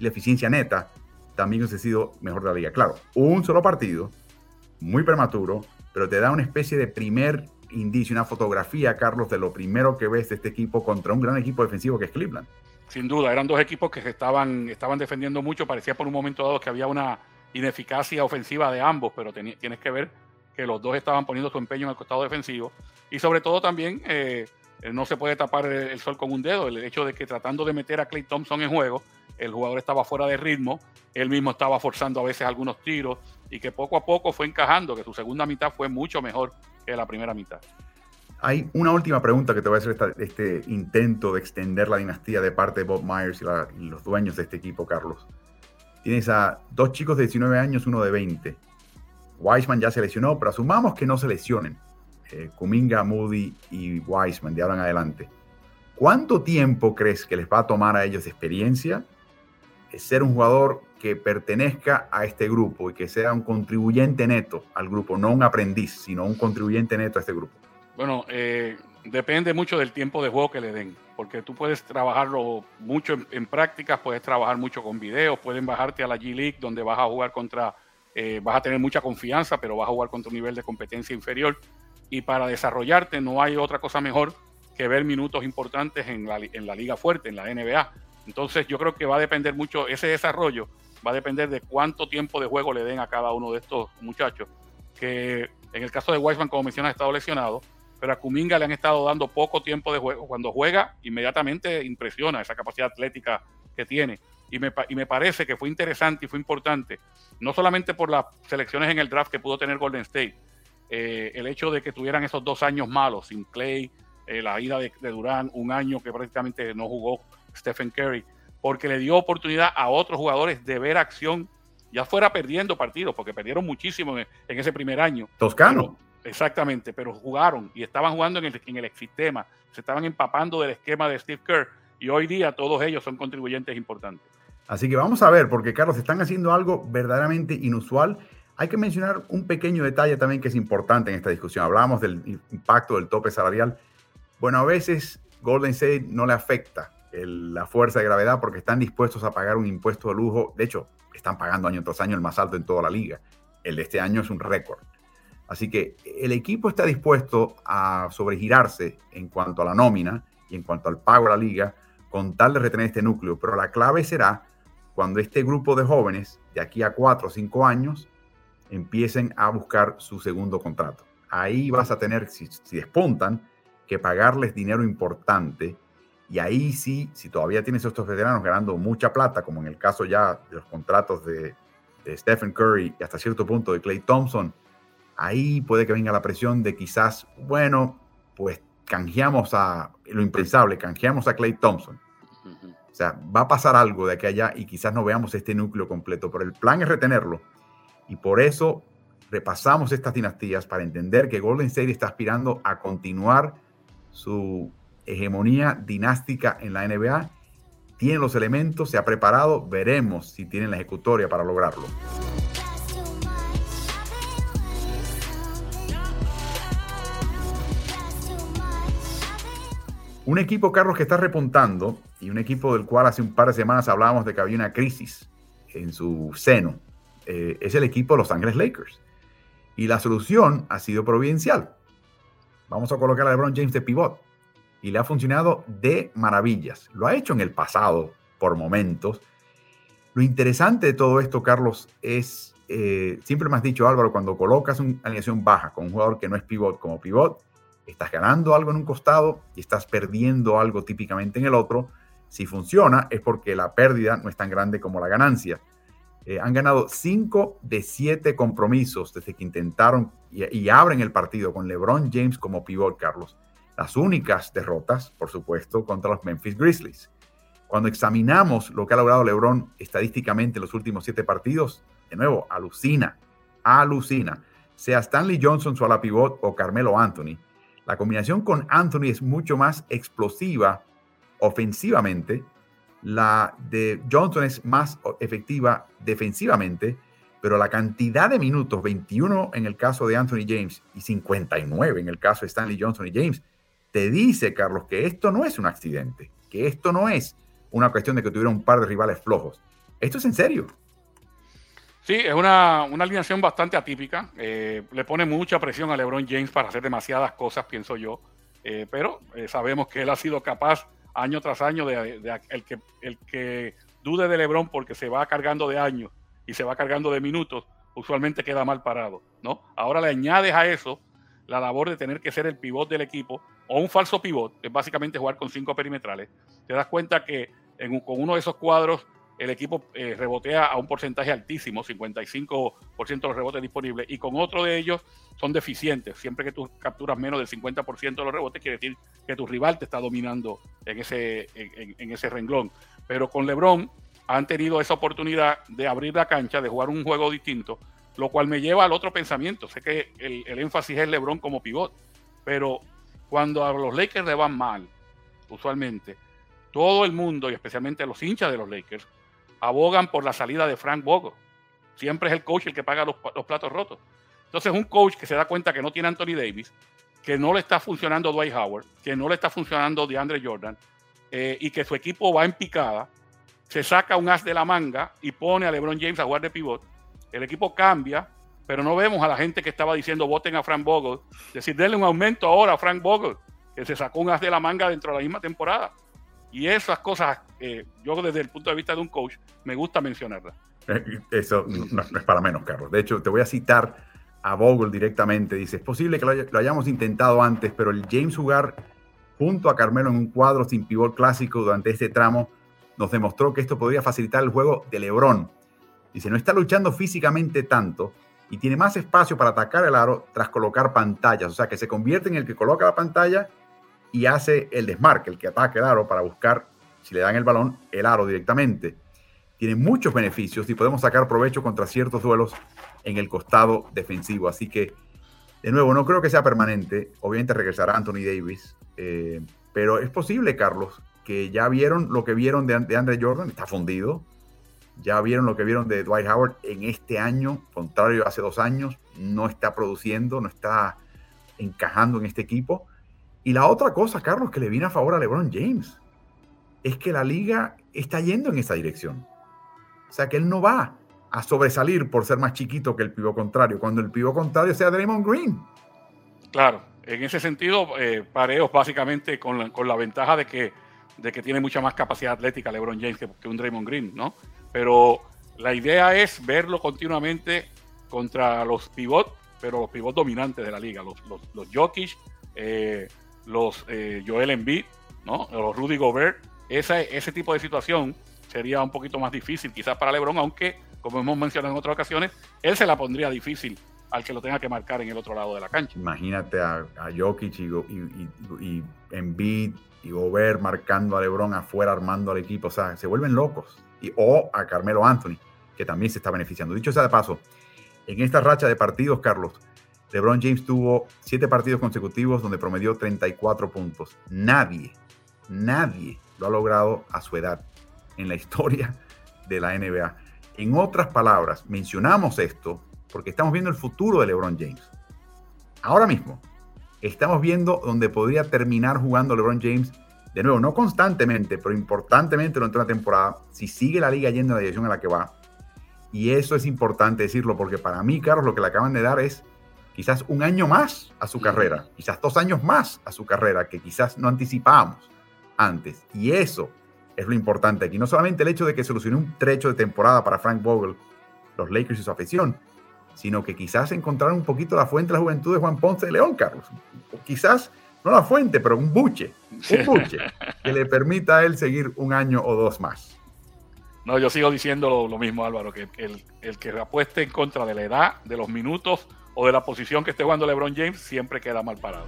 La eficiencia neta también hubiese sido mejor de la liga. Claro, un solo partido, muy prematuro, pero te da una especie de primer indicio, una fotografía, Carlos, de lo primero que ves de este equipo contra un gran equipo defensivo que es Cleveland. Sin duda, eran dos equipos que se estaban, estaban defendiendo mucho. Parecía por un momento dado que había una ineficacia ofensiva de ambos, pero tienes que ver que los dos estaban poniendo su empeño en el costado defensivo. Y sobre todo también eh, no se puede tapar el, el, sol con un dedo. El hecho de que tratando de meter a Clay Thompson en juego, el jugador estaba fuera de ritmo, él mismo estaba forzando a veces algunos tiros y que poco a poco fue encajando, que su segunda mitad fue mucho mejor la primera mitad. Hay una última pregunta que te voy a hacer este intento de extender la dinastía de parte de Bob Myers y, los dueños de este equipo, Carlos. Tienes a dos chicos de 19 años, uno de 20. Wiseman ya se lesionó, pero asumamos que no se lesionen. Eh, Kuminga, Moody y Wiseman de ahora en adelante. ¿Cuánto tiempo crees que les va a tomar a ellos de experiencia ser un jugador que pertenezca a este grupo y que sea un contribuyente neto al grupo, no un aprendiz, sino un contribuyente neto a este grupo? Bueno, eh, depende mucho del tiempo de juego que le den, porque tú puedes trabajarlo mucho en, prácticas, puedes trabajar mucho con videos, pueden bajarte a la G League donde vas a jugar contra, eh, vas a tener mucha confianza, pero vas a jugar contra un nivel de competencia inferior. Y para desarrollarte no hay otra cosa mejor que ver minutos importantes en la liga fuerte, en la NBA. Entonces yo creo que va a depender mucho, ese desarrollo va a depender de cuánto tiempo de juego le den a cada uno de estos muchachos, que en el caso de Weisman, como mencionas, ha estado lesionado, pero a Kuminga le han estado dando poco tiempo de juego. Cuando juega, inmediatamente impresiona esa capacidad atlética que tiene. Y me, y me parece que fue interesante y fue importante, no solamente por las selecciones en el draft que pudo tener Golden State, eh, el hecho de que tuvieran esos dos años malos, sin Clay, eh, la ida de, de Durán, un año que prácticamente no jugó Stephen Curry, porque le dio oportunidad a otros jugadores de ver acción, ya fuera perdiendo partidos, porque perdieron muchísimo en, en ese primer año. Toscano. Exactamente, pero jugaron y estaban jugando en el, en el sistema, se estaban empapando del esquema de Steve Kerr y hoy día todos ellos son contribuyentes importantes. Así que vamos a ver, porque Carlos, están haciendo algo verdaderamente inusual. Hay que mencionar un pequeño detalle también que es importante en esta discusión. Hablamos del impacto del tope salarial. Bueno, a veces Golden State no le afecta la fuerza de gravedad porque están dispuestos a pagar un impuesto de lujo. De hecho, están pagando año tras año el más alto en toda la liga. El de este año es un récord. Así que el equipo está dispuesto a sobregirarse en cuanto a la nómina y en cuanto al pago a la liga con tal de retener este núcleo. Pero la clave será cuando este grupo de jóvenes de aquí a cuatro o cinco años empiecen a buscar su segundo contrato. Ahí vas a tener, si, si despuntan, que pagarles dinero importante. Y ahí sí, si todavía tienes estos veteranos ganando mucha plata, como en el caso ya de los contratos de, de Stephen Curry y hasta cierto punto de Clay Thompson, ahí puede que venga la presión de quizás, bueno, pues canjeamos a lo impensable, canjeamos a Clay Thompson. O sea, va a pasar algo de aquí a allá y quizás no veamos este núcleo completo, pero el plan es retenerlo. Y por eso repasamos estas dinastías para entender que Golden State está aspirando a continuar su hegemonía dinástica en la NBA. Tiene los elementos, se ha preparado, veremos si tienen la ejecutoria para lograrlo. Un equipo, Carlos, que está repuntando y un equipo del cual hace un par de semanas hablábamos de que había una crisis en su seno, eh, es el equipo de Los Ángeles Lakers. Y la solución ha sido providencial. Vamos a colocar a LeBron James de pivot. Y le ha funcionado de maravillas. Lo ha hecho en el pasado por momentos. Lo interesante de todo esto, Carlos, es, eh, siempre me has dicho Álvaro, cuando colocas una alineación baja con un jugador que no es pivot como pivot, estás ganando algo en un costado y estás perdiendo algo típicamente en el otro. Si funciona es porque la pérdida no es tan grande como la ganancia. Eh, han ganado 5 de 7 compromisos desde que intentaron y, abren el partido con LeBron James como pivot, Carlos. Las únicas derrotas, por supuesto, contra los Memphis Grizzlies. Cuando examinamos lo que ha logrado LeBron estadísticamente en los últimos 7 partidos, de nuevo, alucina, alucina. Sea Stanley Johnson su ala pivot o Carmelo Anthony, la combinación con Anthony es mucho más explosiva ofensivamente. La de Johnson es más efectiva defensivamente, pero la cantidad de minutos, 21 en el caso de Anthony James y 59 en el caso de Stanley Johnson y James, te dice, Carlos, que esto no es un accidente, que esto no es una cuestión de que tuvieron un par de rivales flojos. Esto es en serio. Sí, es una, alineación bastante atípica. Eh, le pone mucha presión a LeBron James para hacer demasiadas cosas, pienso yo. Eh, pero eh, sabemos que él ha sido capaz año tras año de, el, que, el que dude de LeBron porque se va cargando de años y se va cargando de minutos, usualmente queda mal parado. ¿no? Ahora le añades a eso la labor de tener que ser el pivot del equipo o un falso pivot, es básicamente jugar con cinco perimetrales. Te das cuenta que con uno de esos cuadros el equipo eh, rebotea a un porcentaje altísimo, 55% de los rebotes disponibles, y con otro de ellos son deficientes. Siempre que tú capturas menos del 50% de los rebotes, quiere decir que tu rival te está dominando en ese, en, ese renglón. Pero con LeBron han tenido esa oportunidad de abrir la cancha, de jugar un juego distinto, lo cual me lleva al otro pensamiento. Sé que el, el énfasis es LeBron como pivot, pero cuando a los Lakers le van mal, usualmente, todo el mundo, y especialmente los hinchas de los Lakers, abogan por la salida de Frank Vogel. Siempre es el coach el que paga los, platos rotos. Entonces, un coach que se da cuenta que no tiene Anthony Davis, que no le está funcionando Dwight Howard, que no le está funcionando DeAndre Jordan, eh, y que su equipo va en picada, se saca un as de la manga y pone a LeBron James a jugar de pivot. El equipo cambia, pero no vemos a la gente que estaba diciendo voten a Frank Vogel, decir, denle un aumento ahora a Frank Vogel, que se sacó un as de la manga dentro de la misma temporada. Y esas cosas, eh, yo desde el punto de vista de un coach, me gusta mencionarlas. Eh, eso no, es para menos, Carlos. De hecho, te voy a citar a Vogel directamente. Dice, es posible que lo, hayamos intentado antes, pero el James jugar junto a Carmelo en un cuadro sin pivot clásico durante este tramo nos demostró que esto podría facilitar el juego de LeBron. Dice, no está luchando físicamente tanto y tiene más espacio para atacar el aro tras colocar pantallas. O sea, que se convierte en el que coloca la pantalla y hace el desmarque, el que ataque el aro para buscar, si le dan el balón, el aro directamente. Tiene muchos beneficios y podemos sacar provecho contra ciertos duelos en el costado defensivo. Así que, de nuevo, no creo que sea permanente. Obviamente regresará Anthony Davis, eh, pero es posible, Carlos, que ya vieron lo que vieron de, de Jordan, está fundido. Ya vieron lo que vieron de Dwight Howard en este año, contrario a hace dos años, no está produciendo, no está encajando en este equipo. Y la otra cosa, Carlos, que le viene a favor a LeBron James, es que la liga está yendo en esa dirección. O sea, que él no va a sobresalir por ser más chiquito que el pivo contrario, cuando el pivo contrario sea Draymond Green. Claro, en ese sentido, eh, Pareos básicamente con la, con la ventaja de que, de que tiene mucha más capacidad atlética LeBron James que, un Draymond Green, ¿no? Pero la idea es verlo continuamente contra los pivots, pero los pivots dominantes de la liga, los, los, los Jokic, eh, los eh, Joel Embiid, ¿no? Los Rudy Gobert. Ese, ese tipo de situación sería un poquito más difícil quizás para LeBron, aunque, como hemos mencionado en otras ocasiones, él se la pondría difícil al que lo tenga que marcar en el otro lado de la cancha. Imagínate a, Jokic y, y, y, Embiid y Gobert marcando a LeBron afuera, armando al equipo. O sea, se vuelven locos. O a Carmelo Anthony, que también se está beneficiando. Dicho sea de paso, en esta racha de partidos, Carlos, LeBron James tuvo siete partidos consecutivos donde promedió 34 puntos. Nadie, nadie lo ha logrado a su edad en la *laughs* historia de la NBA. En otras palabras, mencionamos esto porque estamos viendo el futuro de LeBron James. Ahora mismo, estamos viendo donde podría terminar jugando LeBron James, de nuevo, no constantemente, pero importantemente durante una temporada, si sigue la liga yendo en la dirección en la que va. Y eso es importante decirlo, porque para mí, Carlos, lo que le acaban de dar es quizás un año más a su carrera, quizás dos años más a su carrera, que quizás no anticipábamos antes. Y eso es lo importante aquí. No solamente el hecho de que solucionó un trecho de temporada para Frank Vogel, los Lakers y su afición, sino que quizás encontrar un poquito la fuente de la juventud de Juan Ponce de León, Carlos. Quizás, no la fuente, pero un buche, un buche que le *laughs* permita a él seguir un año o dos más. No, yo sigo diciendo lo, mismo, Álvaro, que el, el, que apueste en contra de la edad, de los minutos o de la posición que esté jugando LeBron James siempre queda mal parado.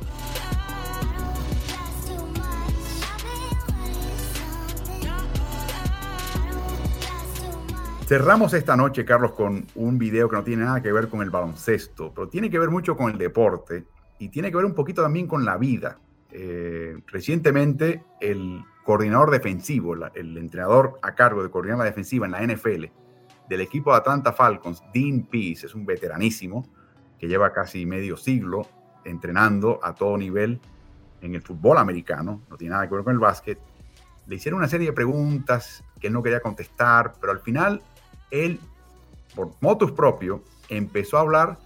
Cerramos esta noche, Carlos, con un video que no tiene nada que ver con el baloncesto, pero tiene que ver mucho con el deporte y tiene que ver un poquito también con la vida. Eh, recientemente, el coordinador defensivo, el entrenador a cargo de coordinar la defensiva en la NFL del equipo de Atlanta Falcons, Dean Pease, es un veteranísimo que lleva casi medio siglo entrenando a todo nivel en el fútbol americano, no tiene nada que ver con el básquet. Le hicieron una serie de preguntas que él no quería contestar, pero al final él, por motus propio, empezó a hablar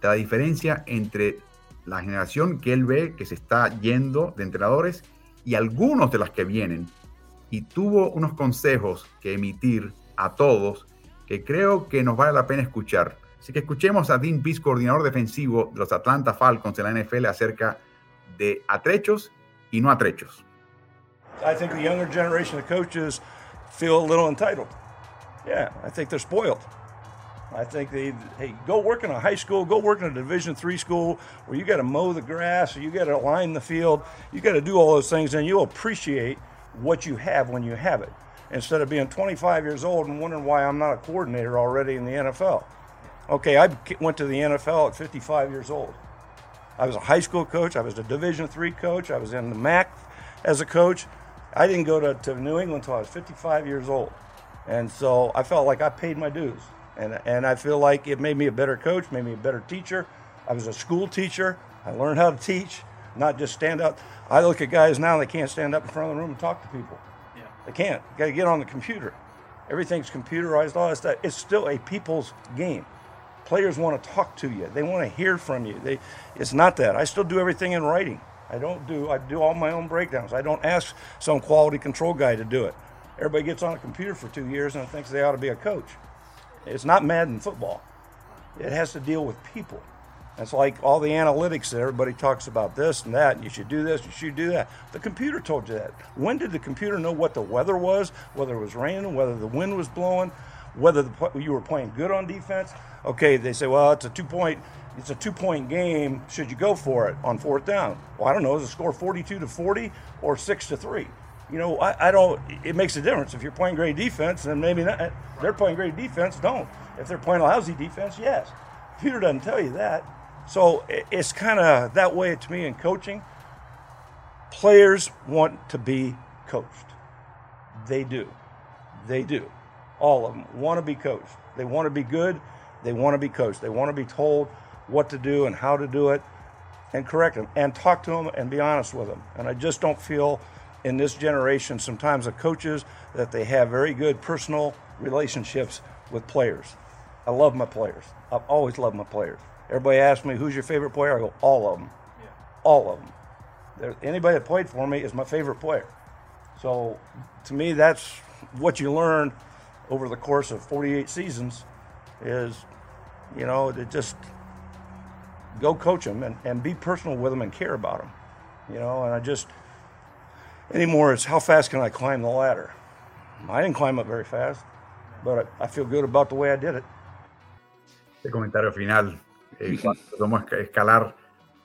de la diferencia entre la generación que él ve que se está yendo de entrenadores y algunos de las que vienen. Y tuvo unos consejos que emitir a todos que creo que nos vale la pena escuchar. Así que escuchemos a Dean Pease, coordinador defensivo de los Atlanta Falcons de la NFL, acerca de atrechos y no atrechos. I think the younger generation of coaches feel a little entitled. Yeah, I think they're spoiled. I think they, hey, go work in a high school, go work in a Division three school where you got to mow the grass, you got to line the field, you got to do all those things, and you'll appreciate what you have when you have it. Instead of being 25 years old and wondering why I'm not a coordinator already in the NFL. Okay, I went to the NFL at 55 years old. I was a high school coach. I was a Division three coach. I was in the MAC as a coach. I didn't go to, to New England until I was 55 years old. And so I felt like I paid my dues. And, and I feel like it made me a better coach, made me a better teacher. I was a school teacher. I learned how to teach, not just stand up. I look at guys now, they can't stand up in front of the room and talk to people. Yeah. They can't. You got to get on the computer. Everything's computerized, all that stuff. It's still a people's game. Players want to talk to you. They want to hear from you. They, it's not that. I still do everything in writing. I don't do. I do all my own breakdowns. I don't ask some quality control guy to do it. Everybody gets on a computer for two years and thinks they ought to be a coach. It's not Madden football. It has to deal with people. It's like all the analytics that everybody talks about this and that. And you should do this. You should do that. The computer told you that. When did the computer know what the weather was, whether it was raining, whether the wind was blowing, whether the, you were playing good on defense? Okay, they say, well, it's a two point. It's a two-point game. Should you go for it on fourth down? Well, I don't know. Is the score 42 to 40 or six to three? You know, I, I, don't. It makes a difference if you're playing great defense, then maybe not. They're playing great defense. Don't. If they're playing lousy defense, yes. Peter doesn't tell you that. So it's kind of that way to me in coaching. Players want to be coached. They do. They do. All of them want to be coached. They want to be good. They want to be coached. They want to be told what to do and how to do it and correct them and talk to them and be honest with them. And I just don't feel in this generation sometimes of coaches that they have very good personal relationships with players. I love my players. I've always loved my players. Everybody asks me, who's your favorite player? I go, all of them. Yeah. All of them. There, anybody that played for me is my favorite player. So to me, that's what you learn over the course of 48 seasons is, you know, to just go coach them and, and be personal with them and care about them. You know, and I just, anymore, it's how fast can I climb the ladder? I didn't climb up very fast, but I, I feel good about the way I did it. Este comentario final, eh, *laughs* cuando escalar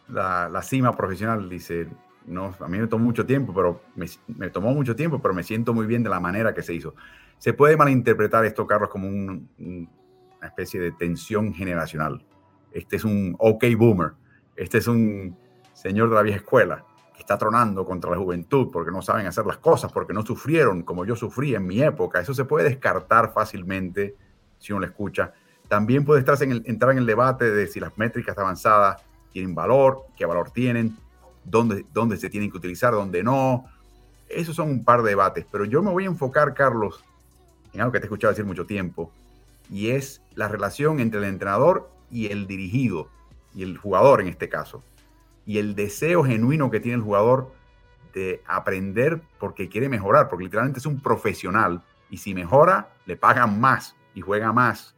la, la, cima profesional, dice, no, a mí me tomó mucho tiempo, pero me, me, tomó mucho tiempo, pero me siento muy bien de la manera que se hizo. Se puede malinterpretar esto, Carlos, como un, una especie de tensión generacional. Este es un OK boomer, este es un señor de la vieja escuela que está tronando contra la juventud porque no saben hacer las cosas, porque no sufrieron como yo sufrí en mi época. Eso se puede descartar fácilmente si uno lo escucha. También puede estar en el, entrar en el debate de si las métricas avanzadas tienen valor, qué valor tienen, dónde, dónde se tienen que utilizar, dónde no. Esos son un par de debates, pero yo me voy a enfocar, Carlos, en algo que te he escuchado decir mucho tiempo, y es la relación entre el entrenador y el dirigido, y el jugador en este caso y el deseo genuino que tiene el jugador de aprender porque quiere mejorar, porque literalmente es un profesional y si mejora, le pagan más y juega más.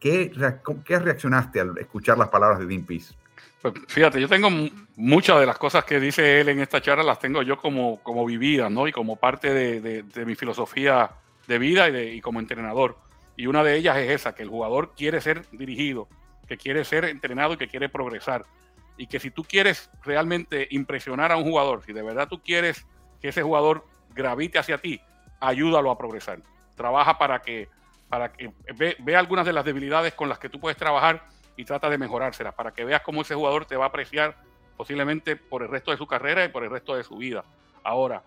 ¿Qué, qué reaccionaste al escuchar las palabras de Dean Peace? Pues fíjate, yo tengo muchas de las cosas que dice él en esta charla, las tengo yo como, como vividas, ¿no? Y como parte de, de, mi filosofía de vida y, y como entrenador. Y una de ellas es esa, que el jugador quiere ser dirigido, que quiere ser entrenado y que quiere progresar y que si tú quieres realmente impresionar a un jugador, si de verdad tú quieres que ese jugador gravite hacia ti, ayúdalo a progresar. Trabaja para que, para que ve, algunas de las debilidades con las que tú puedes trabajar y trata de mejorárselas, para que veas cómo ese jugador te va a apreciar posiblemente por el resto de su carrera y por el resto de su vida. Ahora,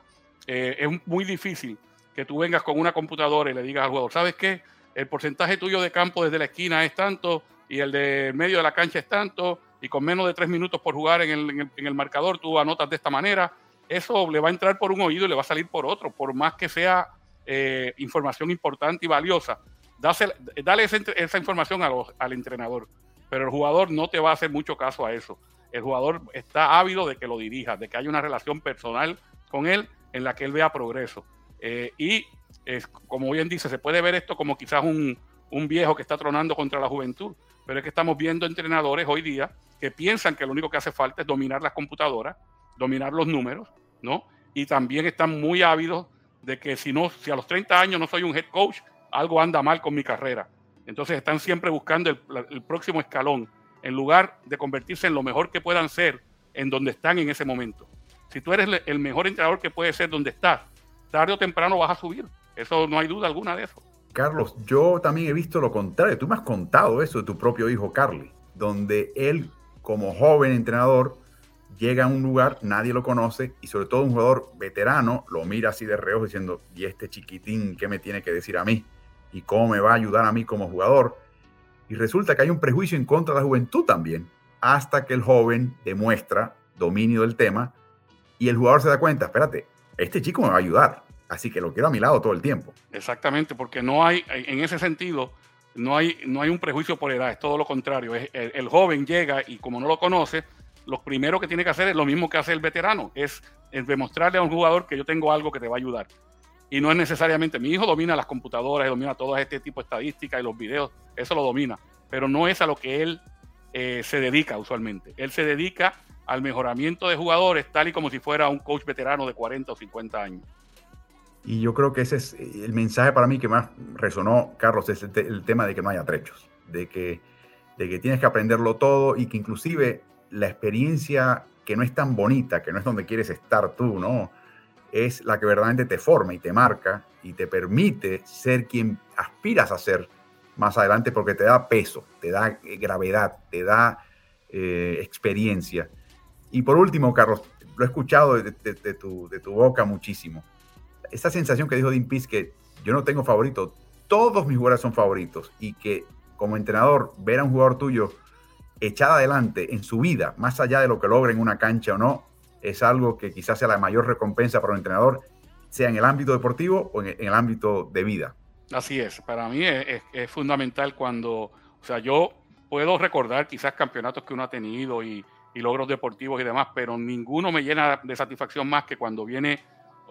eh, es muy difícil que tú vengas con una computadora y le digas al jugador, ¿sabes qué? El porcentaje tuyo de campo desde la esquina es tanto y el de medio de la cancha es tanto y con menos de tres minutos por jugar en el, en el, marcador tú anotas de esta manera, eso le va a entrar por un oído y le va a salir por otro, por más que sea eh, información importante y valiosa. dale esa, información al entrenador, pero el jugador no te va a hacer mucho caso a eso. El jugador está ávido de que lo dirija, de que haya una relación personal con él en la que él vea progreso. Eh, y es, como bien dice, se puede ver esto como quizás un, un viejo que está tronando contra la juventud, pero es que estamos viendo entrenadores hoy día que piensan que lo único que hace falta es dominar las computadoras, dominar los números, ¿no? Y también están muy ávidos de que si, no, si a los 30 años no soy un head coach, algo anda mal con mi carrera. Entonces están siempre buscando el, próximo escalón, en lugar de convertirse en lo mejor que puedan ser en donde están en ese momento. Si tú eres el mejor entrenador que puedes ser donde estás, tarde o temprano vas a subir. Eso no hay duda alguna de eso. Carlos, yo también he visto lo contrario. Tú me has contado eso de tu propio hijo Carly, donde él como joven entrenador, llega a un lugar, nadie lo conoce y sobre todo un jugador veterano lo mira así de reojo diciendo, ¿y este chiquitín qué me tiene que decir a mí? ¿Y cómo me va a ayudar a mí como jugador? Y resulta que hay un prejuicio en contra de la juventud también, hasta que el joven demuestra dominio del tema y el jugador se da cuenta, espérate, este chico me va a ayudar, así que lo quiero a mi lado todo el tiempo. Exactamente, porque no hay, en ese sentido, no hay, no hay un prejuicio por edad, es todo lo contrario. Es, el, joven llega y como no lo conoce, lo primero que tiene que hacer es lo mismo que hace el veterano, es, demostrarle a un jugador que yo tengo algo que te va a ayudar. Y no es necesariamente, mi hijo domina las computadoras, domina todo este tipo de estadísticas y los videos, eso lo domina, pero no es a lo que él eh, se dedica usualmente. Él se dedica al mejoramiento de jugadores tal y como si fuera un coach veterano de 40 o 50 años. Y yo creo que ese es el mensaje para mí que más resonó, Carlos, es el, tema de que no hay atrechos, de que, de que tienes que aprenderlo todo y que inclusive la experiencia que no es tan bonita, que no es donde quieres estar tú, ¿no? Es la que verdaderamente te forma y te marca y te permite ser quien aspiras a ser más adelante porque te da peso, te da gravedad, te da eh, experiencia. Y por último, Carlos, lo he escuchado de, tu, de tu boca muchísimo esa sensación que dijo Dean Pease que yo no tengo favorito, todos mis jugadores son favoritos y que como entrenador ver a un jugador tuyo echado adelante en su vida, más allá de lo que logre en una cancha o no, es algo que quizás sea la mayor recompensa para un entrenador, sea en el ámbito deportivo o en el ámbito de vida. Así es, para mí es, fundamental cuando, o sea, yo puedo recordar quizás campeonatos que uno ha tenido y, logros deportivos y demás, pero ninguno me llena de satisfacción más que cuando viene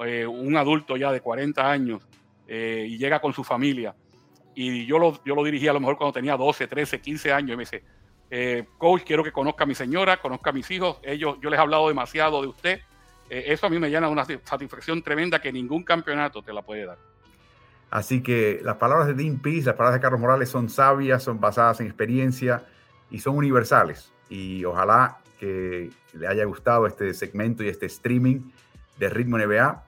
eh, un adulto ya de 40 años eh, y llega con su familia. Y yo lo, yo lo dirigí a lo mejor cuando tenía 12, 13, 15 años y me dice, eh, coach, quiero que conozca a mi señora, conozca a mis hijos, ellos, yo les he hablado demasiado de usted. eso a mí me llena de una satisfacción tremenda que ningún campeonato te la puede dar. Así que las palabras de Dean Pease, las palabras de Carlos Morales son sabias, son basadas en experiencia y son universales. Y ojalá que le haya gustado este segmento y este streaming de Ritmo NBA.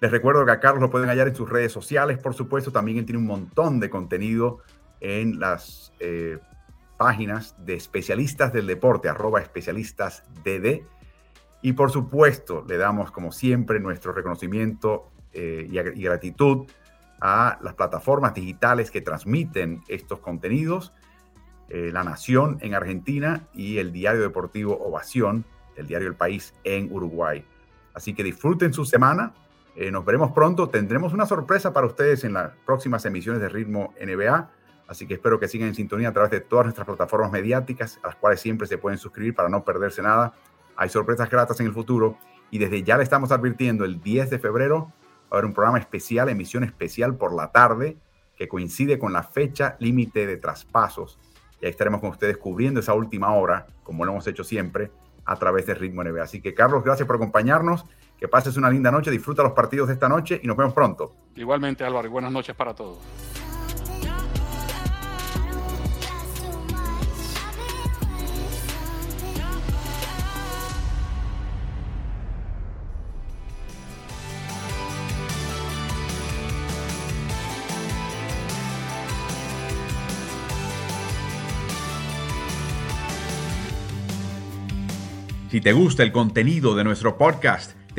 Les recuerdo que a Carlos lo pueden hallar en sus redes sociales, por supuesto. También él tiene un montón de contenido en las eh, páginas de especialistas del deporte, arroba especialistas DD. Y por supuesto, le damos como siempre nuestro reconocimiento eh, y gratitud a las plataformas digitales que transmiten estos contenidos, eh, La Nación en Argentina y el diario deportivo Ovación, el diario El País en Uruguay. Así que disfruten su semana. Eh, nos veremos pronto. Tendremos una sorpresa para ustedes en las próximas emisiones de Ritmo NBA. Así que espero que sigan en sintonía a través de todas nuestras plataformas mediáticas, a las cuales siempre se pueden suscribir para no perderse nada. Hay sorpresas gratas en el futuro y desde ya le estamos advirtiendo el 10 de febrero va a haber un programa especial, emisión especial por la tarde, que coincide con la fecha límite de traspasos. Y ahí estaremos con ustedes cubriendo esa última hora, como lo hemos hecho siempre, a través de Ritmo NBA. Así que, Carlos, gracias por acompañarnos. Que pases una linda noche, disfruta los partidos de esta noche y nos vemos pronto. Igualmente, Álvaro, y buenas noches para todos. Si te gusta el contenido de nuestro podcast,